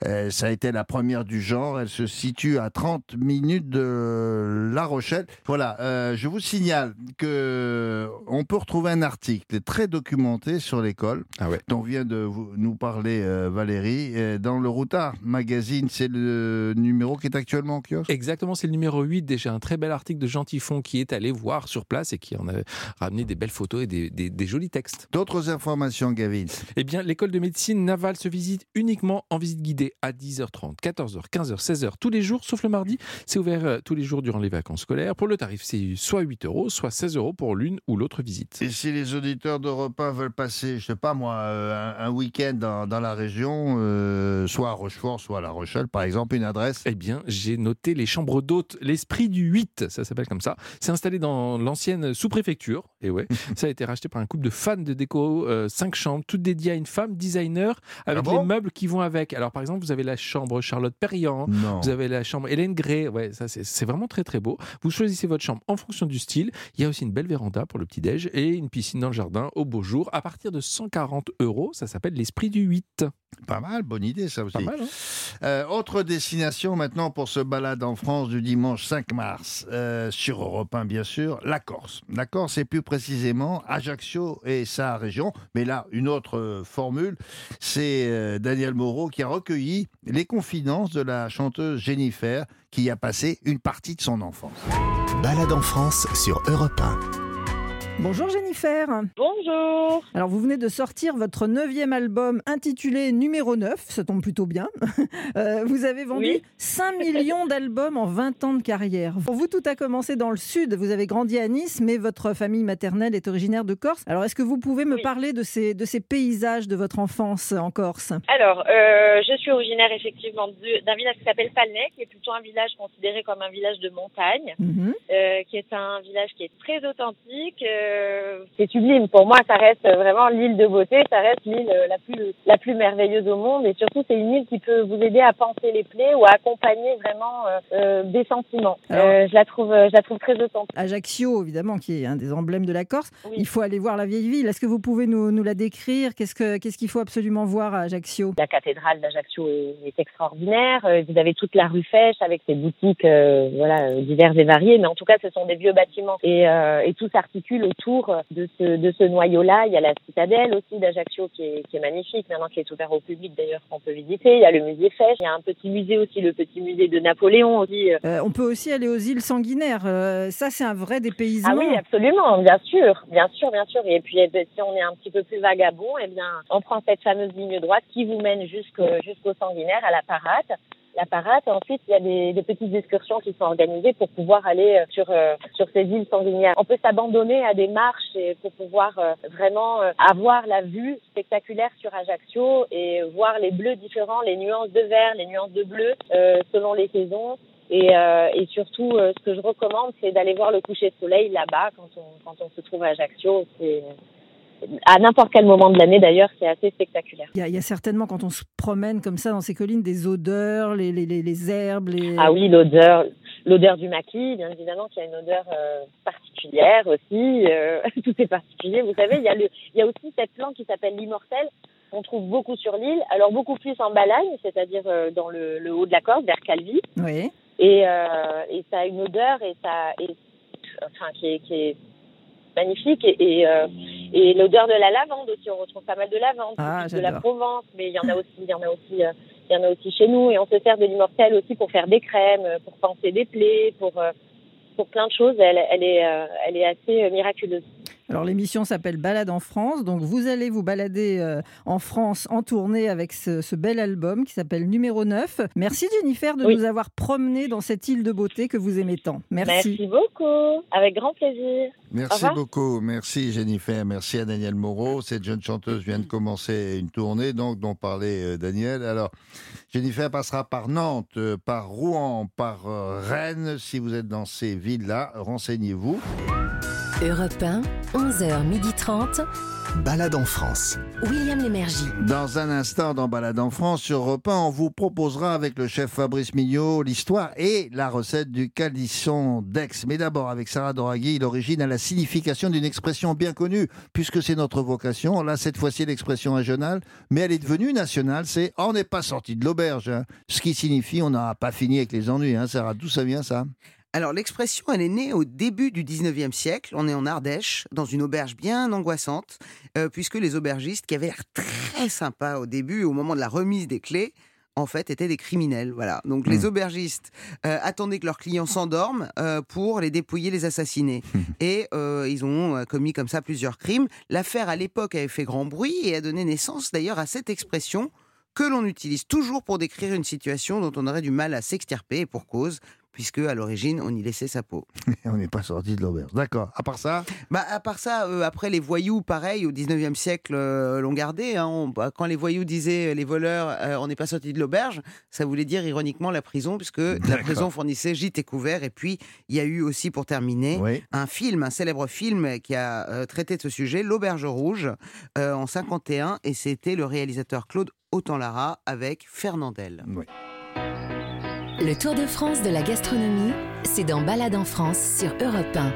Euh, ça a été la première du genre. Elle se situe à 30 minutes de La Rochelle. Voilà, euh, je vous signale que on peut retrouver un article très documenté sur l'école Ah ouais. dont vient de vous- nous parler euh, Valérie. Dans le Routard Magazine, c'est le numéro qui est actuellement en kiosque? Exactement, c'est le numéro 8. Déjà, un très bel article de Jean Tiffon qui est allé voir sur place et qui en a ramené des belles photos et des, des- des jolis textes. D'autres informations, Gavin? Eh bien, l'école de médecine navale se visite uniquement en visite guidée à 10h30, 14h, 15h, 16h, tous les jours, sauf le mardi. C'est ouvert euh, tous les jours durant les vacances scolaires. Pour le tarif, c'est soit 8 euros, soit 16 euros pour l'une ou l'autre visite. Et si les auditeurs d'Europe 1 veulent passer, je sais pas moi, euh, un, un week-end dans, dans la région, euh, soit à Rochefort, soit à La Rochelle, par exemple, une adresse Eh bien, j'ai noté les chambres d'hôtes, l'esprit du 8, ça s'appelle comme ça. C'est installé dans l'ancienne sous-préfecture. Et ouais, ça a été racheté par un couple de fans de déco, 5 chambres, toutes dédiées à une femme designer, avec Ah bon? les meubles qui vont avec. Alors, par exemple, vous avez la chambre Charlotte Perriand, Non. Vous avez la chambre Hélène Gray, ouais, ça c'est c'est vraiment très très beau. Vous choisissez votre chambre en fonction du style. Il y a aussi une belle véranda pour le petit déj et une piscine dans le jardin au beau jour à partir de 140 euros. Ça s'appelle l'esprit du 8. Pas mal, bonne idée ça aussi. Pas mal. Hein Euh, autre destination maintenant pour ce balade en France du dimanche 5 mars, euh, sur Europe 1 bien sûr, la Corse. La Corse et plus précisément Ajaccio et sa région. Mais là, une autre euh, formule, c'est euh, Daniel Moreau qui a recueilli les confidences de la chanteuse Jennifer qui y a passé une partie de son enfance. Balade en France sur Europe 1. Bonjour Jennifer. Bonjour. Alors vous venez de sortir votre neuvième album intitulé Numéro 9, ça tombe plutôt bien. Euh, vous avez vendu Oui. 5 millions d'albums en 20 ans de carrière. Pour vous, tout a commencé dans le sud. Vous avez grandi à Nice, mais votre famille maternelle est originaire de Corse. Alors est-ce que vous pouvez me Oui. parler de ces, de ces paysages de votre enfance en Corse? Alors, euh, je suis originaire effectivement du- d'un village qui s'appelle Falnay, qui est plutôt un village considéré comme un village de montagne, Mhm. euh, qui est un village qui est très authentique. Euh, c'est sublime. Pour moi, ça reste vraiment l'île de beauté. Ça reste l'île euh, la plus la plus merveilleuse au monde. Et surtout, c'est une île qui peut vous aider à penser les plaies ou à accompagner vraiment euh, des sentiments. Alors- je la trouve, je la trouve très authentique. Ajaccio, évidemment, qui est un des emblèmes de la Corse. Oui. Il faut aller voir la vieille ville. Est-ce que vous pouvez nous, nous la décrire? Qu'est-ce que- qu'est-ce qu'il faut absolument voir à Ajaccio? La cathédrale d'Ajaccio est, est extraordinaire. Vous avez toute la rue Fèche avec ses boutiques euh, voilà, diverses et variées. Mais en tout cas, ce sont des vieux bâtiments. Et, euh, et tout s'articule autour de ce, de ce noyau-là. Il y a la citadelle aussi d'Ajaccio qui est, qui est magnifique, maintenant qui est ouvert au public d'ailleurs, qu'on peut visiter. Il y a le musée Fèche. Il y a un petit musée aussi, le petit musée de Napoléon aussi. euh. Euh, on peut aussi aller aux îles sanguinaires. Euh, ça, c'est un vrai dépaysement. Ah oui, absolument, bien sûr, bien sûr, bien sûr. Et puis, eh ben, si on est un petit peu plus vagabond, eh bien, on prend cette fameuse ligne droite qui vous mène jusqu'au jusqu'au sanguinaire, à la parade. La parade, ensuite, il y a des, petites excursions qui sont organisées pour pouvoir aller euh, sur euh, sur ces îles sanguinaires. On peut s'abandonner à des marches et pour pouvoir euh, vraiment avoir la vue spectaculaire sur Ajaccio et voir les bleus différents, les nuances de vert, les nuances de bleu selon les saisons. Et, euh, et surtout, euh, ce que je recommande, c'est d'aller voir le coucher de soleil là-bas quand on, quand on se trouve à Ajaccio. C'est à n'importe quel moment de l'année d'ailleurs, c'est assez spectaculaire. Il y, a, il y a certainement, quand on se promène comme ça dans ces collines, des odeurs, les, les, les, les herbes. Les... Ah oui, l'odeur, l'odeur du maquis, bien évidemment, qui a une odeur euh, particulière aussi. Euh, tout est particulier. Vous savez, il y a le, il y a aussi cette plante qui s'appelle l'immortel. On trouve beaucoup sur l'île, alors beaucoup plus en Balagne, c'est-à-dire euh, dans le, le haut de la Corse, vers Calvi. Oui. Et, euh, et ça a une odeur et ça, et, enfin, qui est, qui est magnifique et, et, euh, et l'odeur de la lavande aussi on retrouve pas mal de lavande Ah, de la. Provence mais il y en a aussi il y en a aussi euh, il y en a aussi chez nous et on se sert de l'immortel aussi pour faire des crèmes pour panser des plaies pour euh, pour plein de choses elle elle est euh, elle est assez euh, miraculeuse Alors l'émission s'appelle Balade en France, donc vous allez vous balader euh, en France en tournée avec ce, ce bel album qui s'appelle Numéro 9. Merci Jennifer de Oui. nous avoir promené dans cette île de beauté que vous aimez tant. Merci. merci beaucoup avec grand plaisir Merci beaucoup, merci Jennifer, merci à Daniel Moreau. Cette jeune chanteuse vient de commencer une tournée, donc dont parlait euh, Daniel. Alors, Jennifer passera par Nantes, euh, par Rouen, par euh, Rennes. Si vous êtes dans ces villes-là, renseignez-vous. Europe 1, 11h30. Balade en France. William Lémergie. Dans un instant, dans Balade en France, sur Europe 1, on vous proposera avec le chef Fabrice Mignot l'histoire et la recette du calisson d'Aix. Mais d'abord, avec Sarah Doraghi, l'origine à la signification d'une expression bien connue, puisque c'est notre vocation. Là, cette fois-ci, l'expression régionale, mais elle est devenue nationale. C'est on n'est pas sorti de l'auberge. hein. Ce qui signifie on n'a pas fini avec les ennuis. Hein. Sarah, d'où ça vient ça? Alors l'expression, elle est née au début du 19e siècle. On est en Ardèche, dans une auberge bien angoissante, euh, puisque les aubergistes, qui avaient l'air très sympas au début, au moment de la remise des clés, en fait, étaient des criminels. Voilà. Donc les aubergistes euh, attendaient que leurs clients s'endorment euh, pour les dépouiller, les assassiner. Et euh, ils ont commis comme ça plusieurs crimes. L'affaire, à l'époque, avait fait grand bruit et a donné naissance d'ailleurs à cette expression que l'on utilise toujours pour décrire une situation dont on aurait du mal à s'extirper, et pour cause, puisque à l'origine, on y laissait sa peau. On n'est pas sorti de l'auberge. D'accord. À part ça, Bah, à part ça, euh, après les voyous, pareil, au 19e siècle, euh, l'ont gardé. hein. On- bah, quand les voyous disaient euh, les voleurs, euh, on n'est pas sorti de l'auberge, ça voulait dire ironiquement la prison, puisque la prison fournissait gîte et couvert. Et puis, il y a eu aussi, pour terminer, oui. un film, un célèbre film qui a traité de ce sujet, L'Auberge Rouge, en 51, et c'était le réalisateur Claude Autant-Lara avec Fernandel. Le Tour de France de la gastronomie, c'est dans Balade en France sur Europe 1.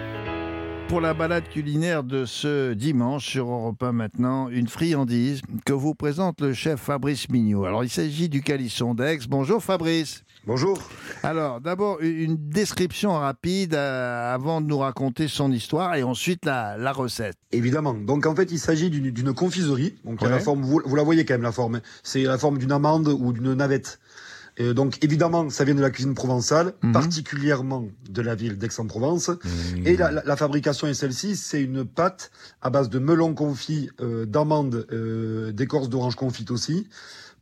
Pour la balade culinaire de ce dimanche sur Europe 1 maintenant, une friandise que vous présente le chef Fabrice Mignot. Alors il s'agit du calisson d'Aix. Bonjour Fabrice. Bonjour. Alors d'abord une description rapide euh, avant de nous raconter son histoire et ensuite la, la recette. Évidemment. Donc en fait, il s'agit d'une confiserie. Donc Ouais. la forme, vous, vous la voyez quand même la forme. C'est la forme d'une amande ou d'une navette. Et donc évidemment, ça vient de la cuisine provençale, Mhm. particulièrement de la ville d'Aix-en-Provence. Et la, la- la fabrication est celle-ci, c'est une pâte à base de melon confit, euh, d'amandes, euh, d'écorce d'orange confite aussi,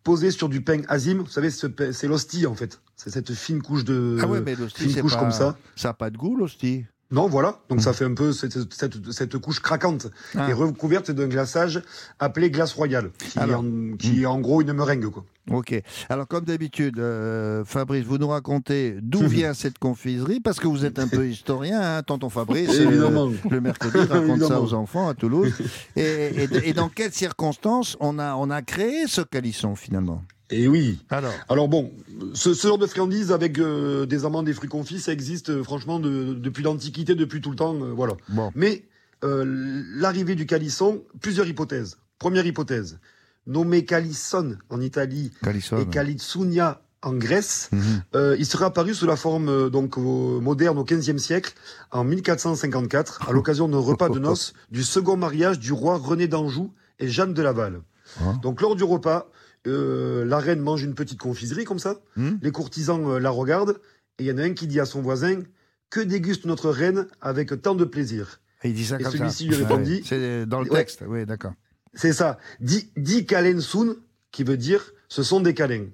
posée sur du pain azim. Vous savez, c'est l'hostie en fait. C'est cette fine couche de ah ouais mais l'hostie fine c'est couche pas comme ça. ça n'a pas de goût l'hostie. Non, voilà. Donc Mm. ça fait un peu cette, cette, cette couche craquante Ah. et recouverte d'un glaçage appelé glace royale, qui, Alors. est, en, qui est en gros une meringue. Quoi. Ok. Alors comme d'habitude, euh, Fabrice, vous nous racontez d'où vient cette confiserie parce que vous êtes un peu historien, hein, tonton Fabrice. euh, le mercredi, raconte ça aux enfants à Toulouse. Et, et- et dans quelles circonstances on a, on a créé ce calisson finalement? Et oui. Alors, Alors bon, ce, ce genre de friandise avec euh, des amandes, des fruits confits, ça existe euh, franchement de- depuis l'Antiquité, depuis tout le temps. euh, voilà. bon. Mais l'arrivée du calisson, plusieurs hypothèses. Première hypothèse, nommé calisson en Italie et calitsunia en Grèce, Mhm. Il serait apparu sous la forme donc au- moderne au XVe siècle, en 1454, à l'occasion d'un repas de noces du second mariage du roi René d'Anjou et Jeanne de Laval. Ah. Donc lors du repas, euh, la reine mange une petite confiserie comme ça, Hmm. les courtisans euh, la regardent, et il y en a un qui dit à son voisin que déguste notre reine avec tant de plaisir. Il dit ça Et comme ça. celui-ci lui Ouais, répondit- ouais. C'est dans le Ouais. texte. Oui, d'accord. C'est ça, dit, dit Kalensun, qui veut dire ce sont des câlins.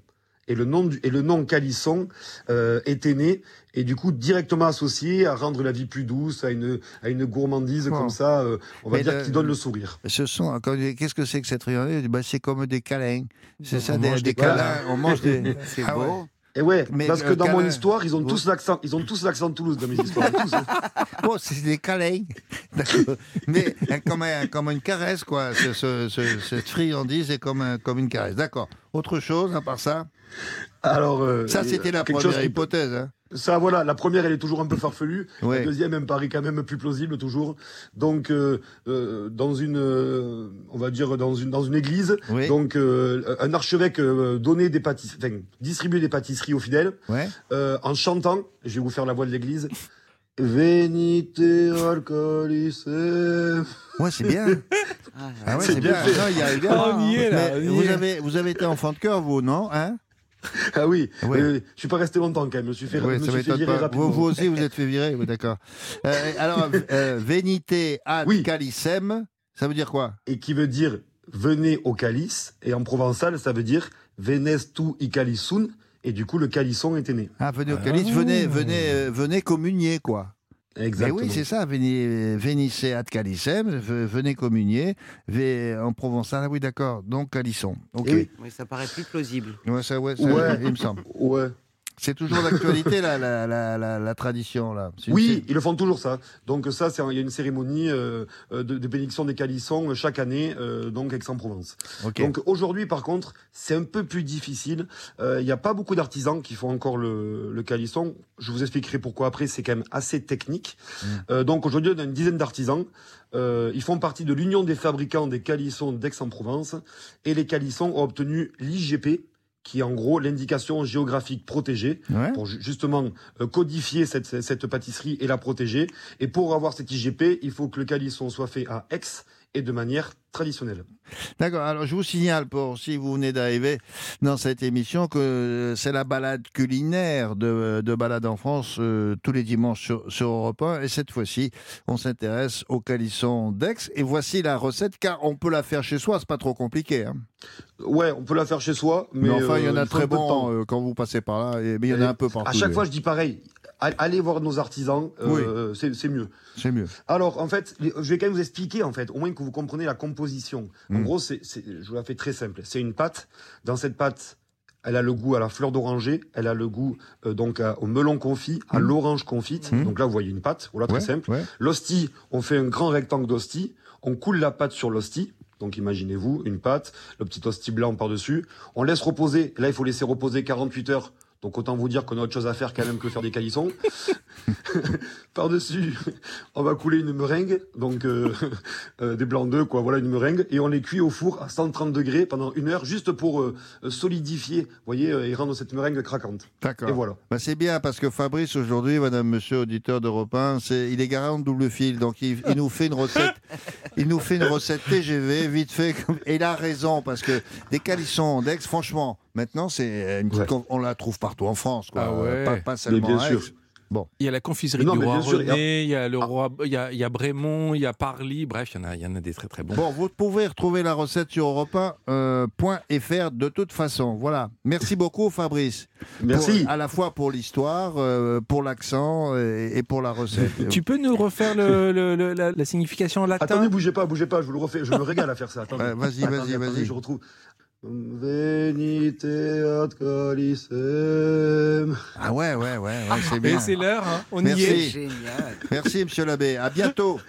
Et le nom, du, et le nom calisson euh, était né, et du coup directement associé à rendre la vie plus douce, à une, à une gourmandise comme ça, euh, on va Mais dire, le- qui donne le sourire. Ce sont, quand- qu'est-ce que c'est que cette friandise bah, C'est comme des câlins. C'est ça, des, des des câlins. câlins. On mange des. C'est Ah ouais. beau. Et ouais, Mais parce que dans mon histoire, ils ont tous l'accent, ils ont tous l'accent de Toulouse dans mes histoires. tous, hein. Oh, c'est des câlins. D'accord. Mais euh, comme, un- comme une caresse, quoi. Ce- ce- ce- cette friandise est comme, un- comme une caresse. D'accord. Autre chose, à part ça? Alors, euh, Ça, c'était la première qui- hypothèse. Hein. Ça, voilà, la première, elle est toujours un peu farfelue. Ouais. La deuxième, elle me paraît quand même plus plausible, toujours. Donc, euh, euh, dans une, euh, on va dire, dans une, dans une église, Oui. donc, euh, un archevêque euh, donnait des pâtisseries, enfin, distribuait des pâtisseries aux fidèles, Ouais. euh, en chantant, je vais vous faire la voix de l'église, Venite alcoolisem. Ouais, c'est bien. Ah, Ah ouais, C'est bien y on y est, là, Mais vous avez, vous avez été enfant de cœur, vous, non hein? Ah oui, Ouais. euh, je suis pas resté longtemps quand même, je me suis fait, Ouais, je me ça suis fait m'étonne virer pas. rapidement. Vous, vous aussi, vous êtes fait virer, oui, d'accord. Euh, alors, euh, venite ad Oui. calicem, ça veut dire quoi? Et qui veut dire venez au calice, et en provençal, ça veut dire venestu i calisun, et du coup, le calisson était né. Ah, venez au calice, venez, venez, euh, venez communier, quoi. Mais Exactement. oui, c'est ça, venez, venisse ad calicem, ve- venez communier, ve- en provençal, ah oui, d'accord, donc calisson. Ok. Eh oui. Oui, ça paraît plus plausible. Ouais, ça, ouais, ça, Ouais. il me semble. Ouais. C'est toujours d'actualité, la, la, la, la, la tradition, là. Oui, ils le font toujours ça. Donc ça, c'est il y a une cérémonie euh, de, de bénédiction des calissons euh, chaque année, euh, donc Aix-en-Provence. Donc aujourd'hui, par contre, c'est un peu plus difficile. Euh, Il n'y a pas beaucoup d'artisans qui font encore le, le calisson. Je vous expliquerai pourquoi après. C'est quand même assez technique. Mm. Euh, donc aujourd'hui, on a une dizaine d'artisans. Euh, ils font partie de l'Union des fabricants des calissons d'Aix-en-Provence. Et les calissons ont obtenu l'IGP, qui est en gros l'indication géographique protégée Ouais. pour ju- justement euh, codifier cette, cette pâtisserie et la protéger. Et pour avoir cette IGP, il faut que le calisson soit fait à Aix et de manière traditionnelle. D'accord. Alors, je vous signale, pour si vous venez d'arriver dans cette émission, que euh, c'est la balade culinaire de, de Balade en France euh, tous les dimanches sur, sur Europe 1. Et cette fois-ci, on s'intéresse au calisson d'Aix. Et voici la recette, car on peut la faire chez soi, c'est pas trop compliqué. hein. Ouais, on peut la faire chez soi, mais, Mais, enfin, il y en euh, a un très de temps. euh, quand vous passez par là. et- mais il y en a un peu partout. À chaque fois, je dis pareil. All- Allez voir nos artisans, euh, c'est c'est mieux. C'est mieux. Alors, en fait, je vais quand même vous expliquer, en fait, au moins que vous comprenez la composition. En Mm. gros, c'est, je vous la fais très simple. C'est une pâte. Dans cette pâte, elle a le goût à la fleur d'oranger, elle a le goût euh, donc à- au melon confit, à Mm. l'orange confite. Mm. Donc là, vous voyez une pâte, voilà, très simple. ouais. L'hostie, on fait un grand rectangle d'hostie, on coule la pâte sur l'hostie. Donc imaginez-vous une pâte, le petit hostie blanc par-dessus. On laisse reposer. Là, il faut laisser reposer 48 heures. Donc autant vous dire qu'on a autre chose à faire quand même que faire des calissons. Par-dessus, on va couler une meringue, donc euh, euh, des blancs d'œufs, quoi. Voilà une meringue, et on les cuit au four à 130 degrés pendant une heure, juste pour euh, solidifier, voyez, et rendre cette meringue craquante. D'accord. Et voilà. Bah, c'est bien parce que Fabrice aujourd'hui, Madame, Monsieur auditeur d'Europe 1, c'est il est garant de double fil, donc il, il nous fait une recette, il nous fait une recette TGV vite fait. Et il a raison parce que des calissons d'Aix, franchement, maintenant c'est une petite Ouais. con- on la trouve partout en France, quoi. Ah ouais. pas, pas seulement bien à sûr. Bon, Il y a la confiserie Non, du mais roi bien sûr, René, il y a le Ah. roi, il y a, il y a Brémond, il y a Parly, bref, il y en a, il y en a des très très bons. bon, vous pouvez retrouver la recette sur Europe 1, euh, de toute façon. Voilà. Merci beaucoup, Fabrice. Merci. Pour- à la fois pour l'histoire, euh, pour l'accent et, et pour la recette. Tu peux nous refaire le- le- le- la, la signification en latin? Attendez, bougez pas, bougez pas, je vous le refais, je me régale à faire ça. Attendez. Vas-y, vas-y, vas-y. Je retrouve. Venite ad calicem. Ah ouais, ouais, ouais, ouais c'est bien. Et c'est l'heure, hein, on y Merci. est. Génial. Merci, monsieur l'abbé. À bientôt.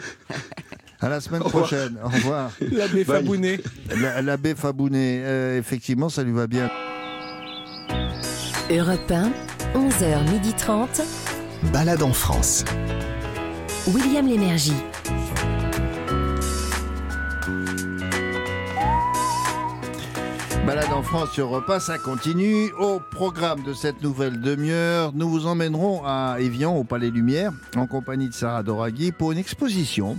À la semaine prochaine. Au revoir. L'abbé. Fabounet. La- L'abbé Fabounet, euh, effectivement, ça lui va bien. Europe 1, 11h30. Balade en France. William Lémergie. Balade en France sur repas, ça continue. Au programme de cette nouvelle demi-heure, nous vous emmènerons à Évian, au Palais Lumière, en compagnie de Sarah Doraghi, pour une exposition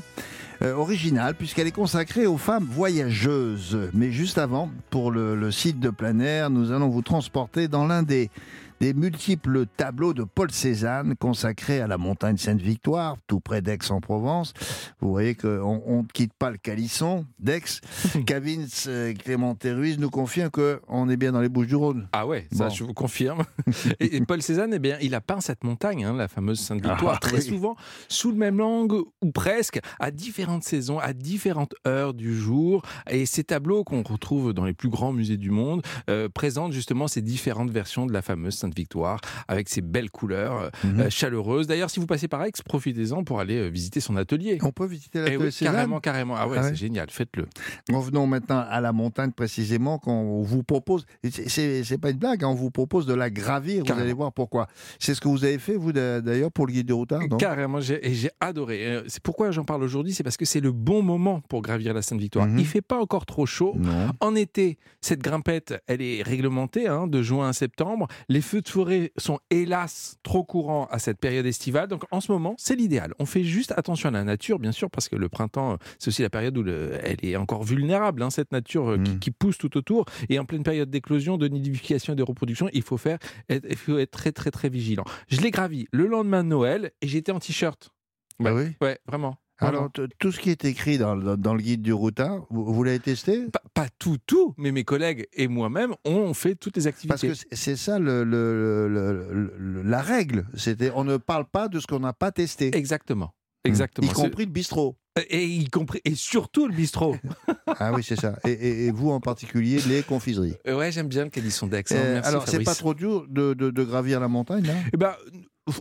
euh, originale, puisqu'elle est consacrée aux femmes voyageuses. Mais juste avant, pour le, le site de plein air, nous allons vous transporter dans l'un des, des multiples tableaux de Paul Cézanne consacrés à la montagne Sainte-Victoire, tout près d'Aix-en-Provence. Vous voyez qu'on on ne quitte pas le calisson d'Aix. Cavins euh, Clément Ruiz nous confirme qu'on est bien dans les Bouches-du-Rhône. Ah ouais, ça Bon. je vous confirme. Et, et Paul Cézanne, eh bien, il a peint cette montagne, hein, la fameuse Sainte-Victoire, Ah, très oui. souvent sous le même angle ou presque, à différentes saisons, à différentes heures du jour. Et ces tableaux qu'on retrouve dans les plus grands musées du monde euh, présentent justement ces différentes versions de la fameuse Sainte-Victoire avec ses belles couleurs euh, Mhm. euh, chaleureuses. D'ailleurs, si vous passez par Aix, profitez-en pour aller euh, visiter son atelier. On peut visiter Eh l'atelier oui, carrément, carrément. Ah ouais, Ah ouais c'est génial, faites-le. Revenons maintenant à la montagne précisément qu'on vous propose. c'est- pas une blague, hein, on vous propose de la gravir. Vous allez voir pourquoi. C'est ce que vous avez fait vous d'a- d'ailleurs pour le guide de routard, Carrément, et j'ai adoré. C'est pourquoi j'en parle aujourd'hui, c'est parce que c'est le bon moment pour gravir la Sainte-Victoire. Mhm. Il fait pas encore trop chaud. Non. En été, cette grimpette, elle est réglementée hein, de juin à septembre. Les feux de forêt sont hélas trop courants à cette période estivale. Donc en ce moment, c'est l'idéal. On fait juste attention à la nature, bien sûr, parce que le printemps, euh, c'est aussi la période où le- elle est encore vulnérable, hein, cette nature euh, qui, Mhm. qui pousse tout autour. Et en pleine période d'éclosion, de nidification et de reproduction, il faut faire, être- il faut être très très très vigilant. Je l'ai gravi le lendemain de Noël et j'étais en t-shirt. Ah oui Ouais, vraiment. Alors, tout ce qui est écrit dans, le- dans le guide du routard, vous, vous l'avez testé? Pas, pas tout, tout, mais mes collègues et moi-même, on fait toutes les activités. Parce que c'est- ça le, le- la règle. C'était on ne parle pas de ce qu'on n'a pas testé. Exactement. Exactement. Y compris le bistrot. Et, y compris, et surtout le bistrot. ah oui, c'est ça. Et, vous en particulier, les confiseries. ouais, j'aime bien le Calisson d'Aix. Hein. Euh, alors, c'est pas trop dur de, de, gravir la montagne, là eh ben,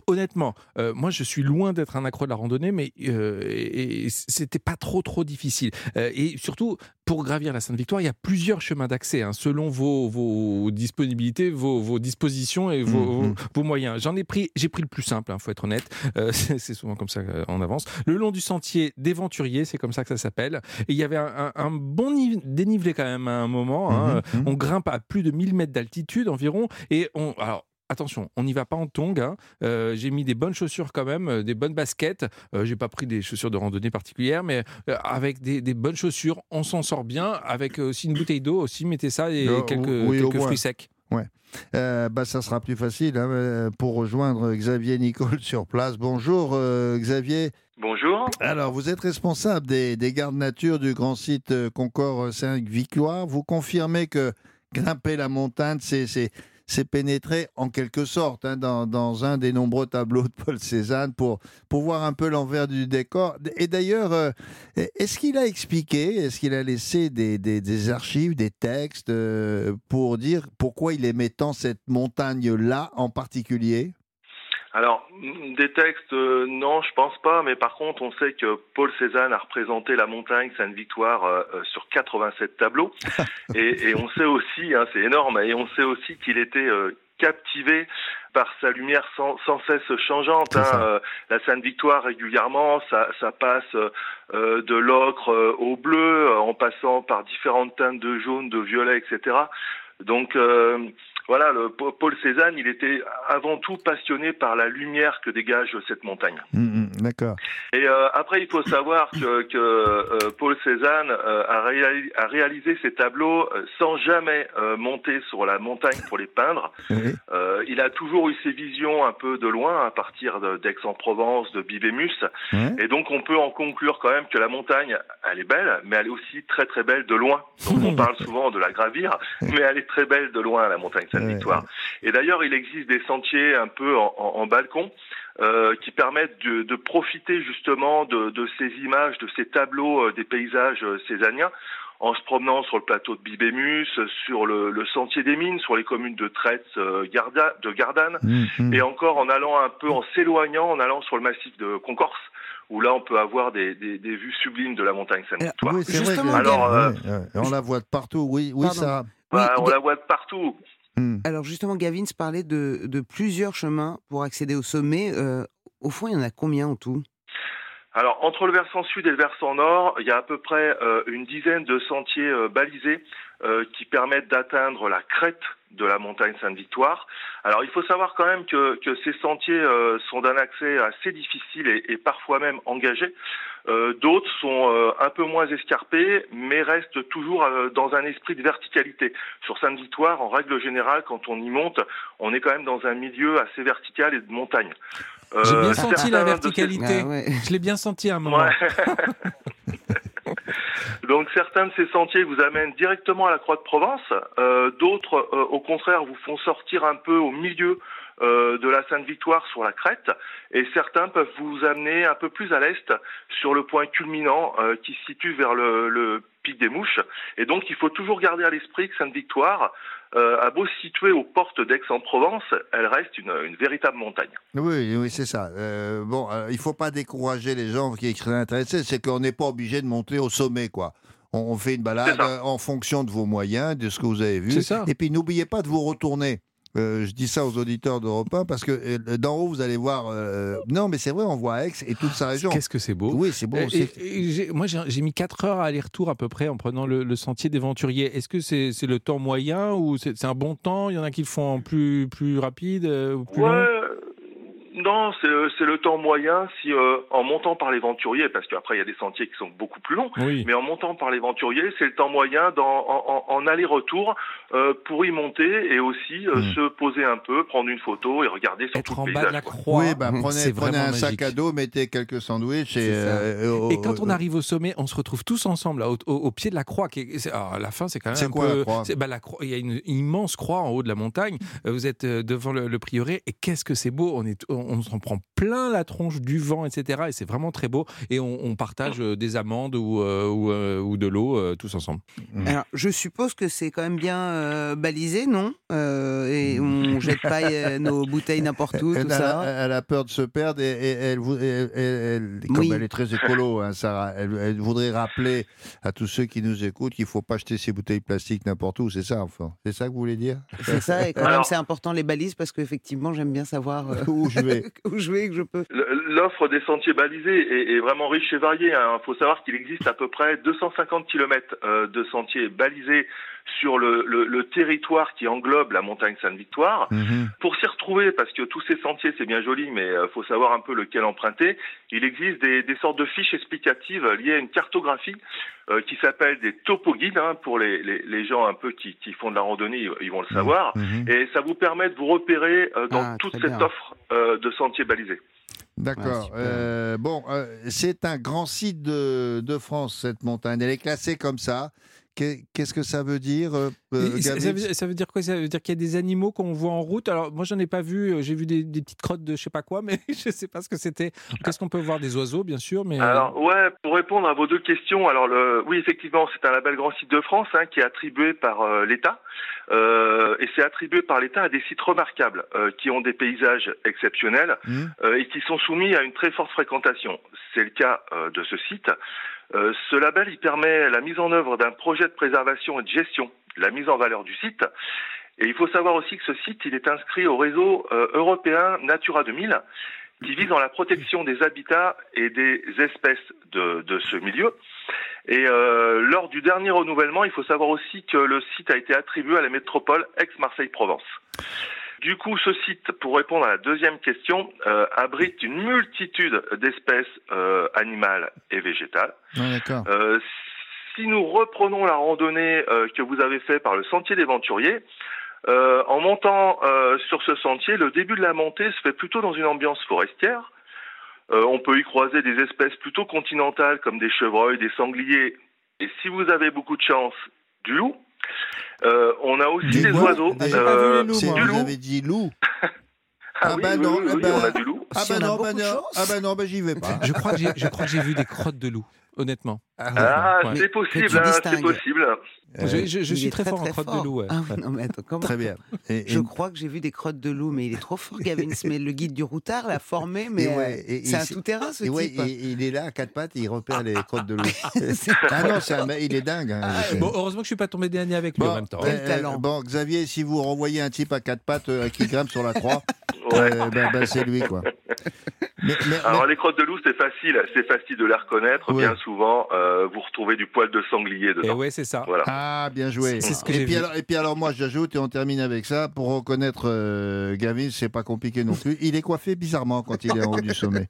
honnêtement, euh, moi je suis loin d'être un accro de la randonnée, mais euh, c'était pas trop trop difficile. Euh, et surtout, pour gravir la Sainte-Victoire, il y a plusieurs chemins d'accès, hein, selon vos, vos, disponibilités, vos, vos, dispositions et vos, mmh, mmh. moyens. J'en ai pris, j'ai pris le plus simple, il hein, faut être honnête. c'est souvent comme ça qu'on avance. Le long du sentier d'Éventurier, c'est comme ça que ça s'appelle. Et il y avait un, bon dénivelé quand même à un moment. Hein. Mmh, on grimpe à plus de 1000 mètres d'altitude environ. Et on, alors, attention, on n'y va pas en tongs. Hein. Euh, j'ai mis des bonnes chaussures quand même, euh, des bonnes baskets. Euh, j'ai pas pris des chaussures de randonnée particulières, mais avec des, bonnes chaussures, on s'en sort bien. Avec aussi une bouteille d'eau aussi, mettez ça et quelques, fruits secs. Ouais. bah, ça sera plus facile hein, pour rejoindre Xavier Nicole sur place. Bonjour Xavier. Bonjour. Alors, vous êtes responsable des, des gardes nature du grand site Concorde 5 Victoire. Vous confirmez que grimper la montagne, c'est s'est pénétré en quelque sorte hein, dans, un des nombreux tableaux de Paul Cézanne pour, pour voir un peu l'envers du décor. Et d'ailleurs, euh, est-ce qu'il a expliqué, est-ce qu'il a laissé des, des, archives, des textes euh, pour dire pourquoi il aimait tant cette montagne-là en particulier? Alors, des textes, euh, non, je pense pas, mais par contre, on sait que Paul Cézanne a représenté la montagne Sainte-Victoire euh, euh, sur 87 tableaux, et, on sait aussi, hein, c'est énorme, et on sait aussi qu'il était captivé par sa lumière sans, cesse changeante. Hein, la Sainte-Victoire régulièrement, ça, ça passe de l'ocre au bleu, en passant par différentes teintes de jaune, de violet, etc. Donc voilà, le, Paul Cézanne, il était avant tout passionné par la lumière que dégage cette montagne. Mmh, mmh, d'accord. Et euh, après, il faut savoir que, que euh, Paul Cézanne euh, a, a, réalisé ces tableaux sans jamais monter sur la montagne pour les peindre. il a toujours eu ses visions un peu de loin, à partir d'Aix-en-Provence, de Bibémus. Et donc, on peut en conclure quand même que la montagne, elle est belle, mais elle est aussi très très belle de loin. Donc, on parle souvent de la gravir, mais elle est très belle de loin, la montagne victoire Et d'ailleurs, il existe des sentiers un peu en, balcon euh, qui permettent de, profiter justement de, ces images, de ces tableaux euh, des paysages euh, césaniens en se promenant sur le plateau de Bibémus, sur le, sentier des mines, sur les communes de Traite, Garda, de Gardanne, mmh, mmh. et encore en allant un peu, en s'éloignant, en allant sur le massif de Concorse, où là on peut avoir des, vues sublimes de la montagne Sainte-Victoire. Oui, c'est Alors, on la voit de partout, oui, oui, ça. Bah, on la voit de partout. Hmm. Alors justement, Gavin parlait de, de, plusieurs chemins pour accéder au sommet. Euh, au fond, il y en a combien en tout? Alors entre le versant sud et le versant nord, il y a à peu près euh, une dizaine de sentiers euh, balisés qui permettent d'atteindre la crête de la montagne Sainte-Victoire. Alors il faut savoir quand même que, que ces sentiers sont d'un accès assez difficile et, et parfois même engagé. Euh, d'autres sont euh, un peu moins escarpés, mais restent toujours euh, dans un esprit de verticalité. Sur Sainte-Victoire, en règle générale, quand on y monte, on est quand même dans un milieu assez vertical et de montagne. J'ai bien senti la verticalité. Ah Je l'ai bien senti à un moment. Donc certains de ces sentiers vous amènent directement à la Croix de Provence, d'autres au contraire vous font sortir un peu au milieu euh, de la Sainte-Victoire sur la crête, et certains peuvent vous amener un peu plus à l'est sur le point culminant euh, qui se situe vers le, pic des Mouches. Et donc il faut toujours garder à l'esprit que Sainte-Victoire, euh, a beau se situer aux portes d'Aix-en-Provence, elle reste une, véritable montagne. Oui, oui, c'est ça. bon, il ne faut pas décourager les gens qui seraient intéressés, c'est qu'on n'est pas obligé de monter au sommet, quoi. On, fait une balade en fonction de vos moyens, de ce que vous avez vu. Et puis n'oubliez pas de vous retourner. Euh, je dis ça aux auditeurs d'Europe 1 parce que euh, d'en haut, vous allez voir. Euh, non, mais c'est vrai, on voit Aix et toute sa région. Qu'est-ce que c'est beau Oui, c'est beau. moi, j'ai mis 4 heures à aller-retour à peu près en prenant le, sentier des Venturiers. Est-ce que c'est le temps moyen ou c'est un bon temps? Il y en a qui le font plus, plus rapide ou plus ouais, non, c'est le temps moyen si euh, en montant par les venturiers, parce qu'après il y a des sentiers qui sont beaucoup plus longs, mais en montant par les venturiers, c'est le temps moyen en, en, aller-retour euh, pour y monter et aussi euh, hmm. se poser un peu, prendre une photo et regarder sur Être tout en bas de la croix. Oui, ben, prenez, prenez un sac à dos, mettez quelques sandwichs et, et quand on arrive au sommet, on se retrouve tous ensemble là, au, pied de la croix. Qui est, à la fin, c'est quand même un quoi, peu. La croix bah, la croix, il y a une immense croix en haut de la montagne. Vous êtes devant le, prieuré et qu'est-ce que c'est beau. On est on s'en prend plein la tronche du vent, etc. Et c'est vraiment très beau. Et on, on partage euh, des amandes ou, euh, ou, euh, ou de l'eau euh, tous ensemble. Alors, je suppose que c'est quand même bien euh, balisé, non? Euh, Et on jette pas nos bouteilles n'importe où, Elle, tout elle ça? a, elle a peur de se perdre et, et elle, vou- elle- elle- elle- comme Oui. elle est très écolo, hein, Sarah, elle, elle voudrait rappeler à tous ceux qui nous écoutent qu'il ne faut pas jeter ces bouteilles plastiques n'importe où. C'est ça, enfin. C'est ça que vous voulez dire? C'est ça, et quand même, c'est important les balises parce qu'effectivement, j'aime bien savoir euh, Où je vais. où je vais et que je peux. L'offre des sentiers balisés est, est vraiment riche et variée. Il faut savoir qu'il existe à peu près 250 km de sentiers balisés sur le, le- le territoire qui englobe la montagne Sainte-Victoire. Mhm. Pour s'y retrouver, parce que tous ces sentiers, c'est bien joli, mais il faut savoir un peu lequel emprunter, il existe des, des sortes de fiches explicatives liées à une cartographie euh, qui s'appelle des topoguides, hein, pour les, les, les gens un peu qui, qui font de la randonnée, ils, vont le savoir. Mhm. Et ça vous permet de vous repérer euh, dans Ah, toute cette bien. offre euh, de sentiers balisés. D'accord. Euh, bon, euh, c'est un grand site de, de France, cette montagne. Elle est classée comme ça. Qu'est- Qu'est-ce que ça veut dire, euh, euh, ça, veut, ça veut dire quoi? Ça veut dire qu'il y a des animaux qu'on voit en route? Alors moi j'en ai pas vu. euh, J'ai vu des, des petites crottes de je sais pas quoi, mais je sais pas ce que c'était. Qu'est-ce qu'on peut voir? Des oiseaux, bien sûr, mais. Alors ouais, pour répondre à vos deux questions, alors le, oui effectivement c'est un label grand site de France hein, qui est attribué par euh, l'État euh, et c'est attribué par l'État à des sites remarquables euh, qui ont des paysages exceptionnels euh, et qui sont soumis à une très forte fréquentation. C'est le cas euh, de ce site. Euh, ce label il permet la mise en œuvre d'un projet de préservation et de gestion, la mise en valeur du site. Et il faut savoir aussi que ce site il est inscrit au réseau euh, européen Natura 2000 qui vise dans la protection des habitats et des espèces de, ce milieu. Et euh, lors du dernier renouvellement, il faut savoir aussi que le site a été attribué à la métropole Aix-Marseille-Provence. Du coup, ce site, pour répondre à la deuxième question, euh, abrite une multitude d'espèces euh, animales et végétales. Euh, si nous reprenons la randonnée euh, que vous avez fait par le sentier des Venturiers, euh, en montant euh, sur ce sentier, le début de la montée se fait plutôt dans une ambiance forestière. Euh, on peut y croiser des espèces plutôt continentales comme des chevreuils, des sangliers, et si vous avez beaucoup de chance, du loup. Euh, on a aussi des, oiseaux. les euh, loups, du vous loup. avez dit loup. Ah, Ah oui, bah oui, non, oui, ben- on a du loup. Ah Si bah non, bah non, ah bah non, bah j'y vais pas. Je crois que j'ai vu des crottes de loup, honnêtement. Ah, Ouais. c'est possible, hein, c'est possible. Euh, je je- je Il suis très, fort en très crottes fort. de loup. ouais. Ah oui, non, mais attends, comment Très bien. Et- Je et- crois que j'ai vu des crottes de loup, mais il est trop fort, Gavin. Mais le guide du routard l'a formé, mais ouais, euh, c'est un tout-terrain, ce type. il est là à quatre pattes, il repère les crottes de loup. ah non, un il est dingue. hein, Ah, Bon, heureusement que je suis pas tombé dernier avec lui Bon, en même temps. Quel euh, talent. bon, Xavier, si vous renvoyez un type à quatre pattes euh, qui grimpe sur la croix, ben, ben, c'est lui, quoi. Mais, mais- Alors mais- les crottes de loup, c'est facile, c'est facile de les reconnaître. Ouais. Bien souvent, euh, vous retrouvez du poil de sanglier Et dedans. ouais, c'est ça. Voilà. Ah, bien joué. C'est ce que et, j'ai puis vu. alors, et puis alors, moi, j'ajoute, et on termine avec ça, pour reconnaître euh, Gavin, c'est pas compliqué non plus. Il est coiffé bizarrement quand il est en haut du sommet.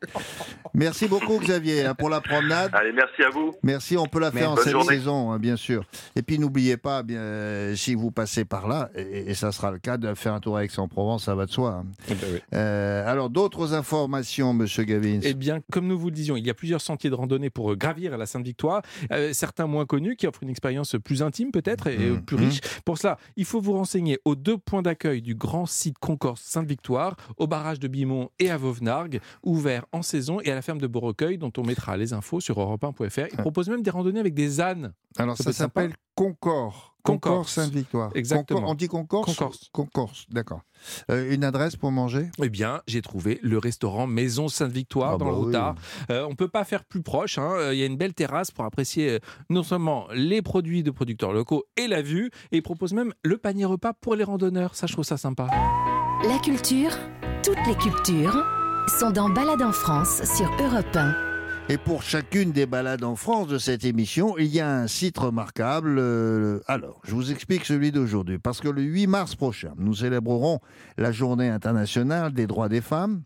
Merci beaucoup, Xavier, hein, pour la promenade. Allez, merci à vous. Merci, on peut la faire en cette journée. saison, hein, bien sûr. Et puis n'oubliez pas, bien, euh, si vous passez par là, et, et ça sera le cas, de faire un tour à Aix-en-Provence, ça va de soi. hein. Eh ben oui. Euh, alors, d'autres informations, Monsieur Gavin Eh bien, comme nous vous le disions, il y a plusieurs sentiers de randonnée pour euh, gravir la Sainte-Victoire, euh, certains moins connus qui offrent une expérience plus intime peut-être et Mmh. plus Mmh. riche. Pour cela, il faut vous renseigner aux deux points d'accueil du grand site Concourse Sainte-Victoire, au barrage de Bimont et à Vauvenargues, ouverts en saison, et à la ferme de Beaurecueil, dont on mettra les infos sur europe1.fr. Il propose même des randonnées avec des ânes. Alors, Ça ça, s'appelle Concor. Concorse. Concor Sainte-Victoire. Exactement. Concor- on dit Concorse Concorse. Concorse, d'accord. Euh, une adresse pour manger? Eh bien, j'ai trouvé le restaurant Maison Sainte-Victoire Ah dans bah le oui. Routard. Euh, on peut pas faire plus proche. hein. Euh, Il y a une belle terrasse pour apprécier euh, non seulement les produits de producteurs locaux et la vue. Et il propose même le panier repas pour les randonneurs. Ça, je trouve ça sympa. La culture, toutes les cultures, sont dans Balade en France sur Europe 1. Et pour chacune des balades en France de cette émission, il y a un site remarquable. euh, alors, je vous explique celui d'aujourd'hui. Parce que le 8 mars prochain, nous célébrerons la journée internationale des droits des femmes.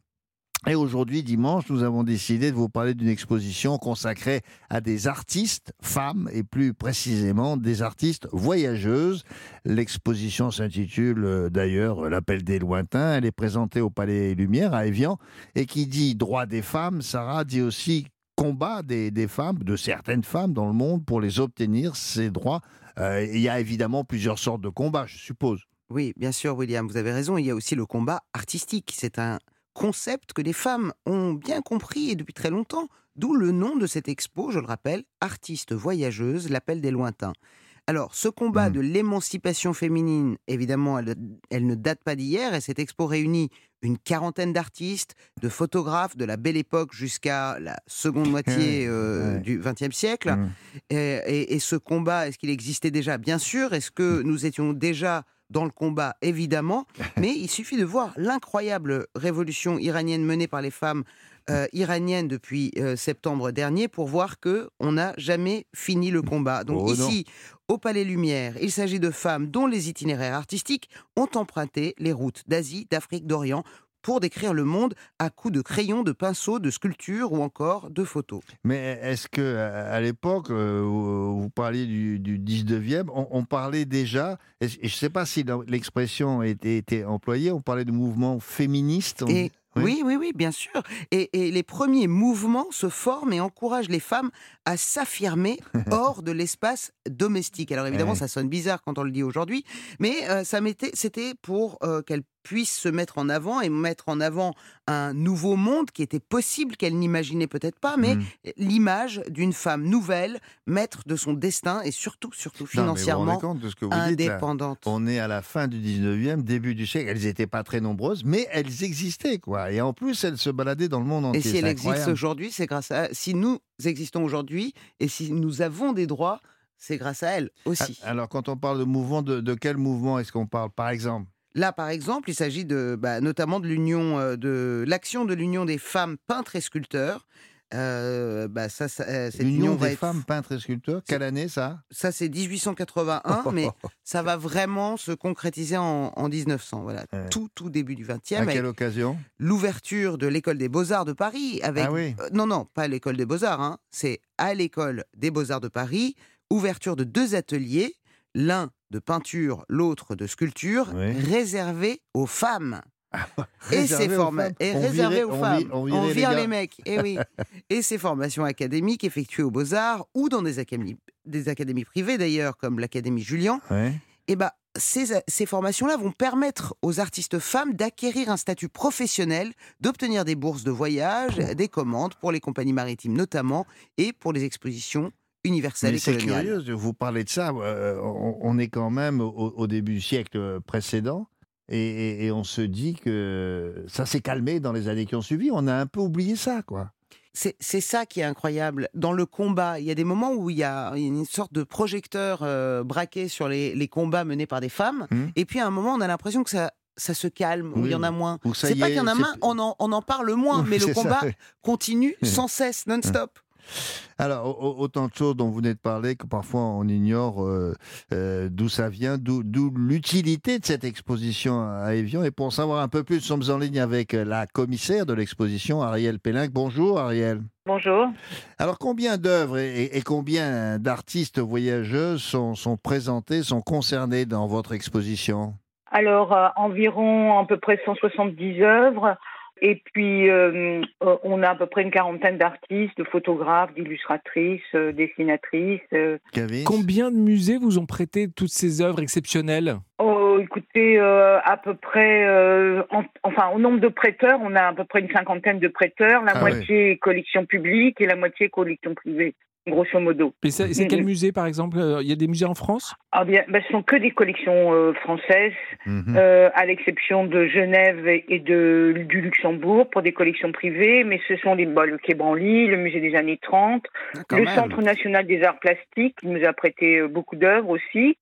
Et aujourd'hui, dimanche, nous avons décidé de vous parler d'une exposition consacrée à des artistes femmes et plus précisément des artistes voyageuses. L'exposition s'intitule euh, d'ailleurs L'appel des lointains. Elle est présentée au Palais Lumière à Évian. Et qui dit droit des femmes, Sarah dit aussi combat des, des femmes, de certaines femmes dans le monde pour les obtenir, ces droits. Euh, il y a évidemment plusieurs sortes de combats, je suppose. Oui, bien sûr, William, vous avez raison. Il y a aussi le combat artistique. C'est un concept que les femmes ont bien compris et depuis très longtemps, d'où le nom de cette expo, je le rappelle, Artistes voyageuses, l'appel des lointains. Alors, ce combat Mmh. de l'émancipation féminine, évidemment, elle, elle ne date pas d'hier et cette expo réunit une quarantaine d'artistes, de photographes de la belle époque jusqu'à la seconde moitié euh, ouais. du XXe siècle. Mmh. Et, et- et ce combat, est-ce qu'il existait déjà? Bien sûr. Est-ce que nous étions déjà dans le combat? Évidemment. Mais il suffit de voir l'incroyable révolution iranienne menée par les femmes euh, iraniennes depuis euh, septembre dernier pour voir que on n'a jamais fini le combat. Donc Oh ici, au Palais Lumière, il s'agit de femmes dont les itinéraires artistiques ont emprunté les routes d'Asie, d'Afrique, d'Orient pour décrire le monde à coups de crayons, de pinceaux, de sculptures ou encore de photos. Mais est-ce que à l'époque, euh, où vous parliez du, du 19e, on, on parlait déjà, et je ne sais pas si l'expression était, était employée, on parlait de mouvement féministe. on- Et oui, oui, oui, bien sûr. Et, et les premiers mouvements se forment et encouragent les femmes à s'affirmer hors de l'espace domestique. Alors évidemment, Ouais. ça sonne bizarre quand on le dit aujourd'hui, mais euh, ça c'était pour euh, qu'elles puissent se mettre en avant et mettre en avant un nouveau monde qui était possible, qu'elles n'imaginaient peut-être pas, mais Mm. l'image d'une femme nouvelle, maître de son destin et surtout, surtout financièrement compte de ce que vous dites, là indépendante. On est à la fin du 19e, début du siècle. Elles n'étaient pas très nombreuses, mais elles existaient, quoi. Et en plus, elles se baladaient dans le monde entier. Et si C'est elle existe incroyable. aujourd'hui, c'est grâce à. Si nous existons aujourd'hui et si nous avons des droits, c'est grâce à elle aussi. Ah, Alors, quand on parle de mouvement, de, de quel mouvement est-ce qu'on parle, par exemple? Là, par exemple, il s'agit de, bah, notamment de l'union, euh, de l'action de l'union des femmes peintres et sculpteurs. Euh, bah, ça, ça, euh, cette L'Union des être- femmes peintres et sculpteurs, quelle année ça? Ça, c'est 1881, mais ça va vraiment se concrétiser en, en 1900. Voilà, Ouais. tout, tout début du 20e. À quelle occasion? l'ouverture de l'école des beaux-arts de Paris. Avec, Ah oui. Euh, non, non, pas l'école des beaux-arts, hein. c'est à l'école des beaux-arts de Paris, ouverture de deux ateliers, l'un de peinture, l'autre de sculpture, Oui. réservés aux femmes. Et Réservé ces aux femmes. et On réservé virait- aux on femmes. on virait vire les mecs. Et oui. et ces formations académiques effectuées aux Beaux-Arts ou dans des académies, des académies privées d'ailleurs, comme l'Académie Julian, Ouais. eh ben, ces, ces formations-là vont permettre aux artistes femmes d'acquérir un statut professionnel, d'obtenir des bourses de voyage, des commandes pour les compagnies maritimes notamment, et pour les expositions universelles Mais et c'est curieux, vous parlez de ça. euh, on, on est quand même au, au début du siècle précédent. Et, et- et on se dit que ça s'est calmé dans les années qui ont suivi. On a un peu oublié ça, quoi. C'est ça qui est incroyable. Dans le combat, il y a des moments où il y a une sorte de projecteur euh, braqué sur les, les combats menés par des femmes. Hmm. Et puis à un moment, on a l'impression que ça, ça se calme, où Oui. il y en a moins. C'est pas qu'il y en a moins, on en, on en parle moins, mais le ça, combat continue sans cesse, non-stop. Alors, au- au- autant de choses dont vous venez de parler que parfois on ignore euh, euh, d'où ça vient, d'où l'utilité de cette exposition à Évian. Et pour en savoir un peu plus, nous sommes en ligne avec euh, la commissaire de l'exposition, Ariel Pélinck. Bonjour, Ariel. Bonjour. Alors, combien d'œuvres et, et combien d'artistes voyageuses sont, sont présentés, sont concernés dans votre exposition? Alors, euh, environ à peu près 170 œuvres. Et puis, euh, euh, on a à peu près une quarantaine d'artistes, de photographes, d'illustratrices, euh, dessinatrices. euh. Combien de musées vous ont prêté toutes ces œuvres exceptionnelles? Oh, écoutez, euh, à peu près, euh, en- enfin, au nombre de prêteurs, on a à peu près une cinquantaine de prêteurs, la Ah moitié collection publique et la moitié collection privée, grosso modo. Et c'est quel musée, par exemple Euh, Il y a des musées en France? Ah bien, ben, ce sont que des collections euh, françaises, Mhm. euh, à l'exception de Genève et de, du Luxembourg pour des collections privées, mais ce sont les, bah, le Quai Branly, le musée des années 30, quand le même. Centre national des arts plastiques qui nous a prêté euh, beaucoup d'œuvres aussi,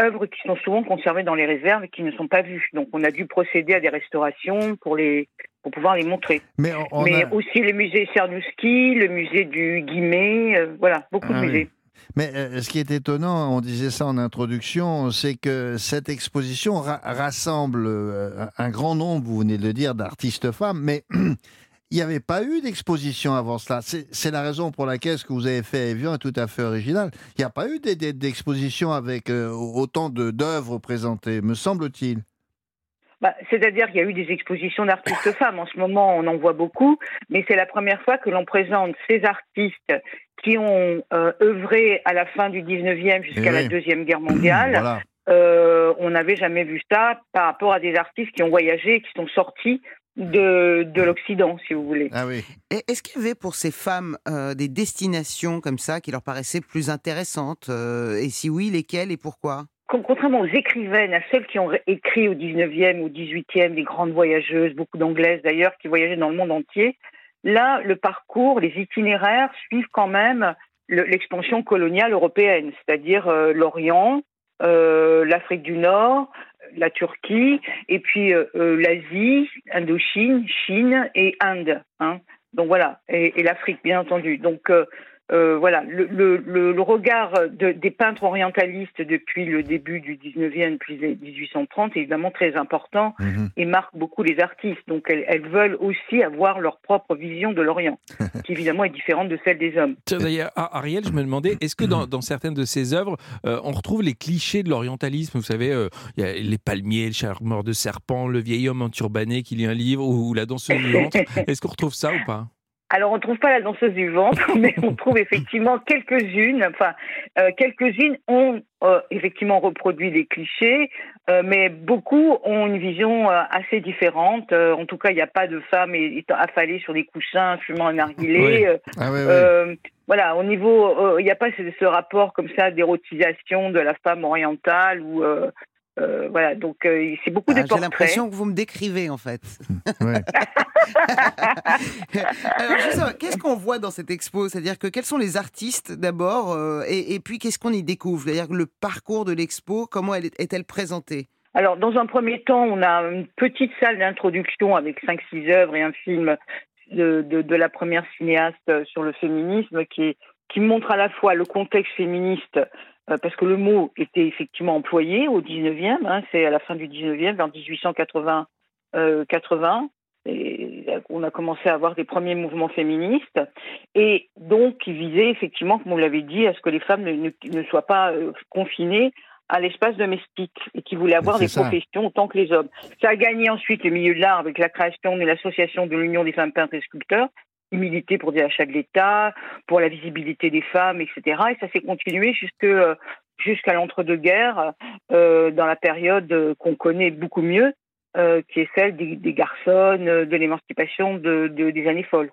œuvres qui sont souvent conservées dans les réserves et qui ne sont pas vues. Donc on a dû procéder à des restaurations pour les pour pouvoir les montrer. Mais, on- on mais a- aussi le musée Cernuschi, le musée du Guimet, euh, voilà, beaucoup Ah de oui. musées. Mais euh, ce qui est étonnant, on disait ça en introduction, c'est que cette exposition ra- rassemble euh, un grand nombre, vous venez de le dire, d'artistes femmes, mais il n'y avait pas eu d'exposition avant cela. C'est la raison pour laquelle ce que vous avez fait à Evian est tout à fait original. Il n'y a pas eu d'e- d'e- d'exposition avec euh, autant d'œuvres présentées, me semble-t-il. Bah, C'est-à-dire qu'il y a eu des expositions d'artistes femmes. En ce moment, on en voit beaucoup, mais c'est la première fois que l'on présente ces artistes qui ont euh, œuvré à la fin du 19e jusqu'à Eh la. Deuxième Guerre mondiale. Voilà. Euh, on n'avait jamais vu ça par rapport à des artistes qui ont voyagé qui sont sortis de, de l'Occident, si vous voulez. Ah oui. Et Est-ce qu'il y avait pour ces femmes euh, des destinations comme ça qui leur paraissaient plus intéressantes euh, Et si oui, lesquelles et pourquoi? Contrairement aux écrivaines, à celles qui ont écrit au 19e ou 18e, des grandes voyageuses, beaucoup d'anglaises d'ailleurs, qui voyageaient dans le monde entier, là, le parcours, les itinéraires suivent quand même le- l'expansion coloniale européenne, c'est-à-dire euh, l'Orient, euh, l'Afrique du Nord, la Turquie, et puis euh, euh, l'Asie, Indochine, Chine et Inde. hein. Donc voilà, et, et l'Afrique, bien entendu. Donc euh, voilà, le, le, le, le regard de- des peintres orientalistes depuis le début du 19e, puis les 1830, est évidemment très important Mhm. et marque beaucoup les artistes. Donc elles, elles veulent aussi avoir leur propre vision de l'Orient, qui évidemment est différente de celle des hommes. D'ailleurs, Ariel, je me demandais, est-ce que dans, dans certaines de ses œuvres, euh, on retrouve les clichés de l'orientalisme? Vous savez, euh, il y a les palmiers, le charmeur de serpent, le vieil homme enturbané qui lit un livre, ou la danseuse du ventre. Est-ce qu'on retrouve ça ou pas? Alors, on ne trouve pas la danseuse du ventre, mais on trouve effectivement quelques-unes. Enfin, euh, quelques-unes ont euh, effectivement reproduit des clichés, euh, mais beaucoup ont une vision assez différente. En tout cas, il n'y a pas de femme étant affalée sur des coussins, fumant un narguilé. Oui. Ah voilà, au niveau, il n'y a pas ce, ce rapport comme ça d'érotisation de la femme orientale ou euh, voilà. Donc, euh, c'est beaucoup Ah, de J'ai l'impression que vous me décrivez en fait. Ouais. Alors, savoir, qu'est-ce qu'on voit dans cette expo? C'est-à-dire que quels sont les artistes d'abord euh, et, et puis qu'est-ce qu'on y découvre? C'est-à-dire que le parcours de l'expo, comment elle est- est-elle présentée? Alors, dans un premier temps, on a une petite salle d'introduction avec cinq, six œuvres et un film de, de, de la première cinéaste sur le féminisme qui, est- qui montre à la fois le contexte féministe, parce que le mot était effectivement employé au 19e, hein, c'est à la fin du 19e, vers 1880, euh, 80, et on a commencé à avoir des premiers mouvements féministes, et donc qui visaient effectivement, comme vous l'avez dit, à ce que les femmes ne, ne, ne soient pas euh, confinées à l'espace domestique et qui voulaient avoir des ça. professions autant que les hommes. Ça a gagné ensuite le milieu de l'art avec la création de l'association de l'Union des femmes peintres et sculpteurs, qui militait pour des achats de l'État, pour la visibilité des femmes, etc. Et ça s'est continué euh, jusqu'à l'entre-deux-guerres, euh, dans la période euh, qu'on connaît beaucoup mieux, qui est celle des, des garçons, euh, de l'émancipation de, de- des années folles.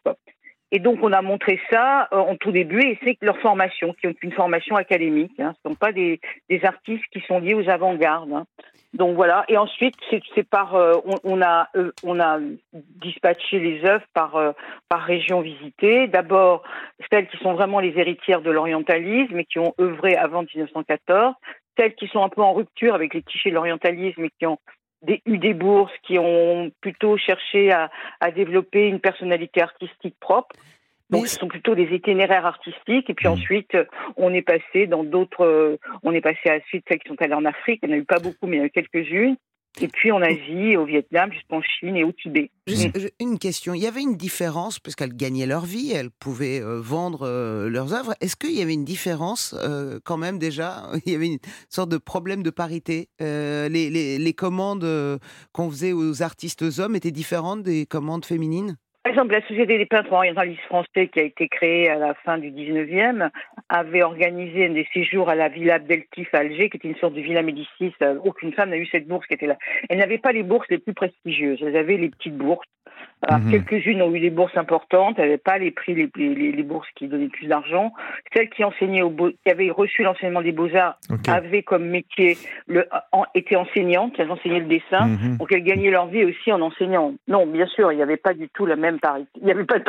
Et donc, on a montré ça en tout début, et c'est leur formation, qui ont une formation académique. Hein, ce ne sont pas des, des artistes qui sont liés aux avant-gardes. hein. Donc voilà. Et ensuite, c'est par, euh, on, on a, euh, on a dispatché les œuvres par, euh, par région visitée. D'abord, celles qui sont vraiment les héritières de l'orientalisme et qui ont œuvré avant 1914, celles qui sont un peu en rupture avec les clichés de l'orientalisme et qui ont eu des bourses, qui ont plutôt cherché à, à développer une personnalité artistique propre. Donc, ce sont plutôt des itinéraires artistiques. Et puis ensuite, euh, on est passé dans d'autres. euh, On est passé à la suite celles qui sont allées en Afrique. Il n'y en a eu pas beaucoup, mais il y en a eu quelques-unes. Et puis en Asie, au Vietnam, jusqu'en Chine et au Tibet. Juste, je- Une question. Il y avait une différence, parce qu'elles gagnaient leur vie, elles pouvaient euh, vendre euh, leurs œuvres. Est-ce qu'il y avait une différence euh, quand même déjà? Il y avait une sorte de problème de parité. Les, les- les commandes qu'on faisait aux artistes hommes étaient différentes des commandes féminines? Par exemple, la Société des peintres orientalistes français, qui a été créée à la fin du 19e, avait organisé des séjours à la Villa Abdeltif à Alger, qui était une sorte de Villa Médicis. Euh, Aucune femme n'a eu cette bourse qui était là. Elle n'avait pas les bourses les plus prestigieuses. Elles avaient les petites bourses. Mhm. Quelques-unes ont eu des bourses importantes. Elles n'avaient pas les prix, les, les, les bourses qui donnaient plus d'argent. Celles qui enseignaient au beau- qui avaient reçu l'enseignement des beaux-arts Ok. avaient comme métier le, en, étaient enseignantes. Elles enseignaient le dessin. Mhm. Donc elles gagnaient leur vie aussi en enseignant. Non, bien sûr, il n'y avait pas du tout la même parité. Il n'y avait pas de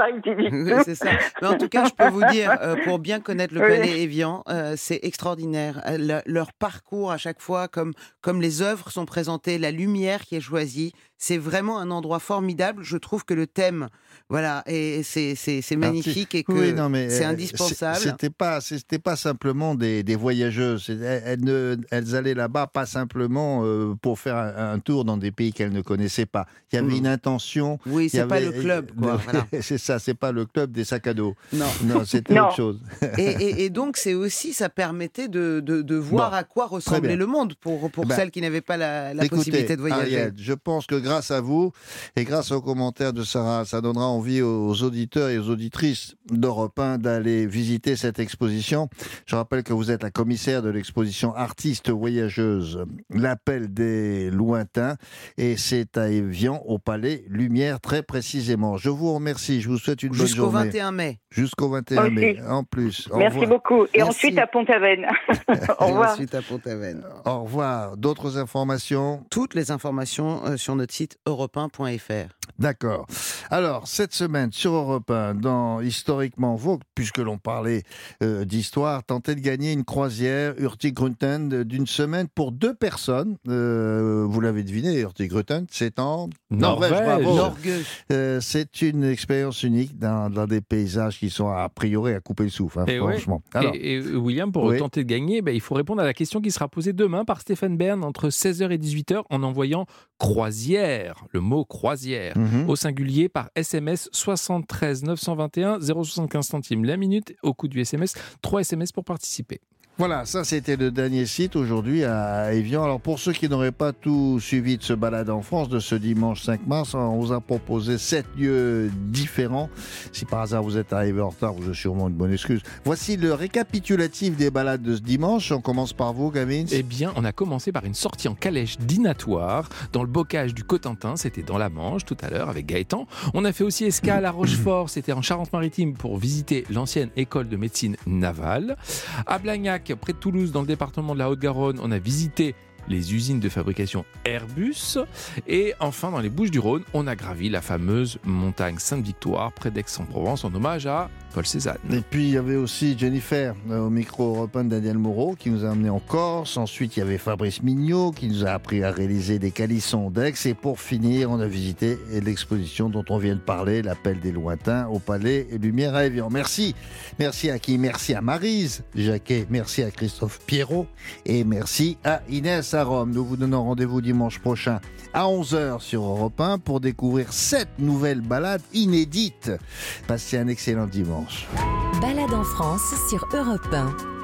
Oui, c'est ça. Mais en tout cas, je peux vous dire, euh, pour bien connaître le Oui. Palais Évian, euh, c'est extraordinaire. Euh, le- leur parcours à chaque fois, comme, comme les œuvres sont présentées, la lumière qui est choisie, c'est vraiment un endroit formidable. Je trouve que le thème, voilà, et c'est c'est- c'est magnifique et que Oui, non, mais, c'est euh, indispensable. C'était pas, c'était pas simplement des, des voyageuses. Elles, elles ne- elles allaient là-bas pas simplement euh, pour faire un, un tour dans des pays qu'elles ne connaissaient pas. Il y avait Mm. une intention. Oui, il y c'est pas le club, quoi, voilà. c'est ça, c'est pas le club des sacs à dos. Non. non, c'était autre chose. Et, et- et donc, c'est aussi, ça permettait de, de, de voir Bon, à quoi ressemblait le monde pour, pour Ben, celles qui n'avaient pas la, la Écoutez, possibilité de voyager. Ariel, je pense que grâce à vous et grâce aux commentaires de Sarah. Ça donnera envie aux auditeurs et aux auditrices d'Europe 1 d'aller visiter cette exposition. Je rappelle que vous êtes la commissaire de l'exposition Artistes voyageuses, l'appel des lointains, et c'est à Evian, au Palais Lumière, très précisément. Je vous remercie, je vous souhaite une bonne Jusqu'au journée. 21 mai. Jusqu'au 21 Aussi. mai, en plus. Au Merci revoir. beaucoup. Et Merci. ensuite à Pont-Aven. Au Et revoir. ensuite à Pont-Aven. Au revoir. D'autres informations Toutes les informations euh, sur notre site europe1.fr. D'accord. Alors, cette semaine, sur Europe 1, dans Historiquement Vogue, puisque l'on parlait euh, d'histoire, tentez de gagner une croisière Hurtigruten d'une semaine pour deux personnes. Euh, vous l'avez deviné, Hurtigruten, c'est en Norvège. Norvège. bravo. Norgueux. Euh, c'est une expérience unique dans, dans des paysages qui sont a priori à couper le souffle, hein, Et ouais. franchement. Alors, Et, et William, pour Oui. tenter de gagner, ben, il faut répondre à la question qui sera posée demain par Stéphane Bern entre 16h et 18h en envoyant croisière, le mot croisière, mhm. au singulier par SMS 73 921 075 centimes la minute au coût du SMS. 3 SMS pour participer. Voilà, ça c'était le dernier site aujourd'hui à Evian. Alors pour ceux qui n'auraient pas tout suivi de ce balade en France de ce dimanche 5 mars, on vous a proposé sept lieux différents. Si par hasard vous êtes arrivé en retard, vous avez sûrement une bonne excuse. Voici le récapitulatif des balades de ce dimanche. On commence par vous, Gavin. Eh bien, on a commencé par une sortie en calèche dînatoire dans le bocage du Cotentin, c'était dans la Manche tout à l'heure avec Gaëtan. On a fait aussi escale à Rochefort, c'était en Charente-Maritime pour visiter l'ancienne école de médecine navale. À Blagnac, près de Toulouse, dans le département de la Haute-Garonne, on a visité les usines de fabrication Airbus. Et enfin, dans les Bouches-du-Rhône, on a gravi la fameuse montagne Sainte-Victoire près d'Aix-en-Provence en hommage à Paul Cézanne. Et puis il y avait aussi Jennifer euh, au micro européen Daniel Moreau qui nous a amené en Corse. Ensuite il y avait Fabrice Mignot qui nous a appris à réaliser des calissons d'Aix. Et pour finir, on a visité l'exposition dont on vient de parler, l'appel des lointains au Palais Lumière à Evian. Merci. Merci à qui? Merci à Marise Jacquet. Merci à Christophe Pierrot. Et merci à Inès à Rome. Nous vous donnons rendez-vous dimanche prochain à 11h sur Europe 1 pour découvrir sept nouvelles balades inédites. Passez un excellent dimanche. Balade en France sur Europe 1.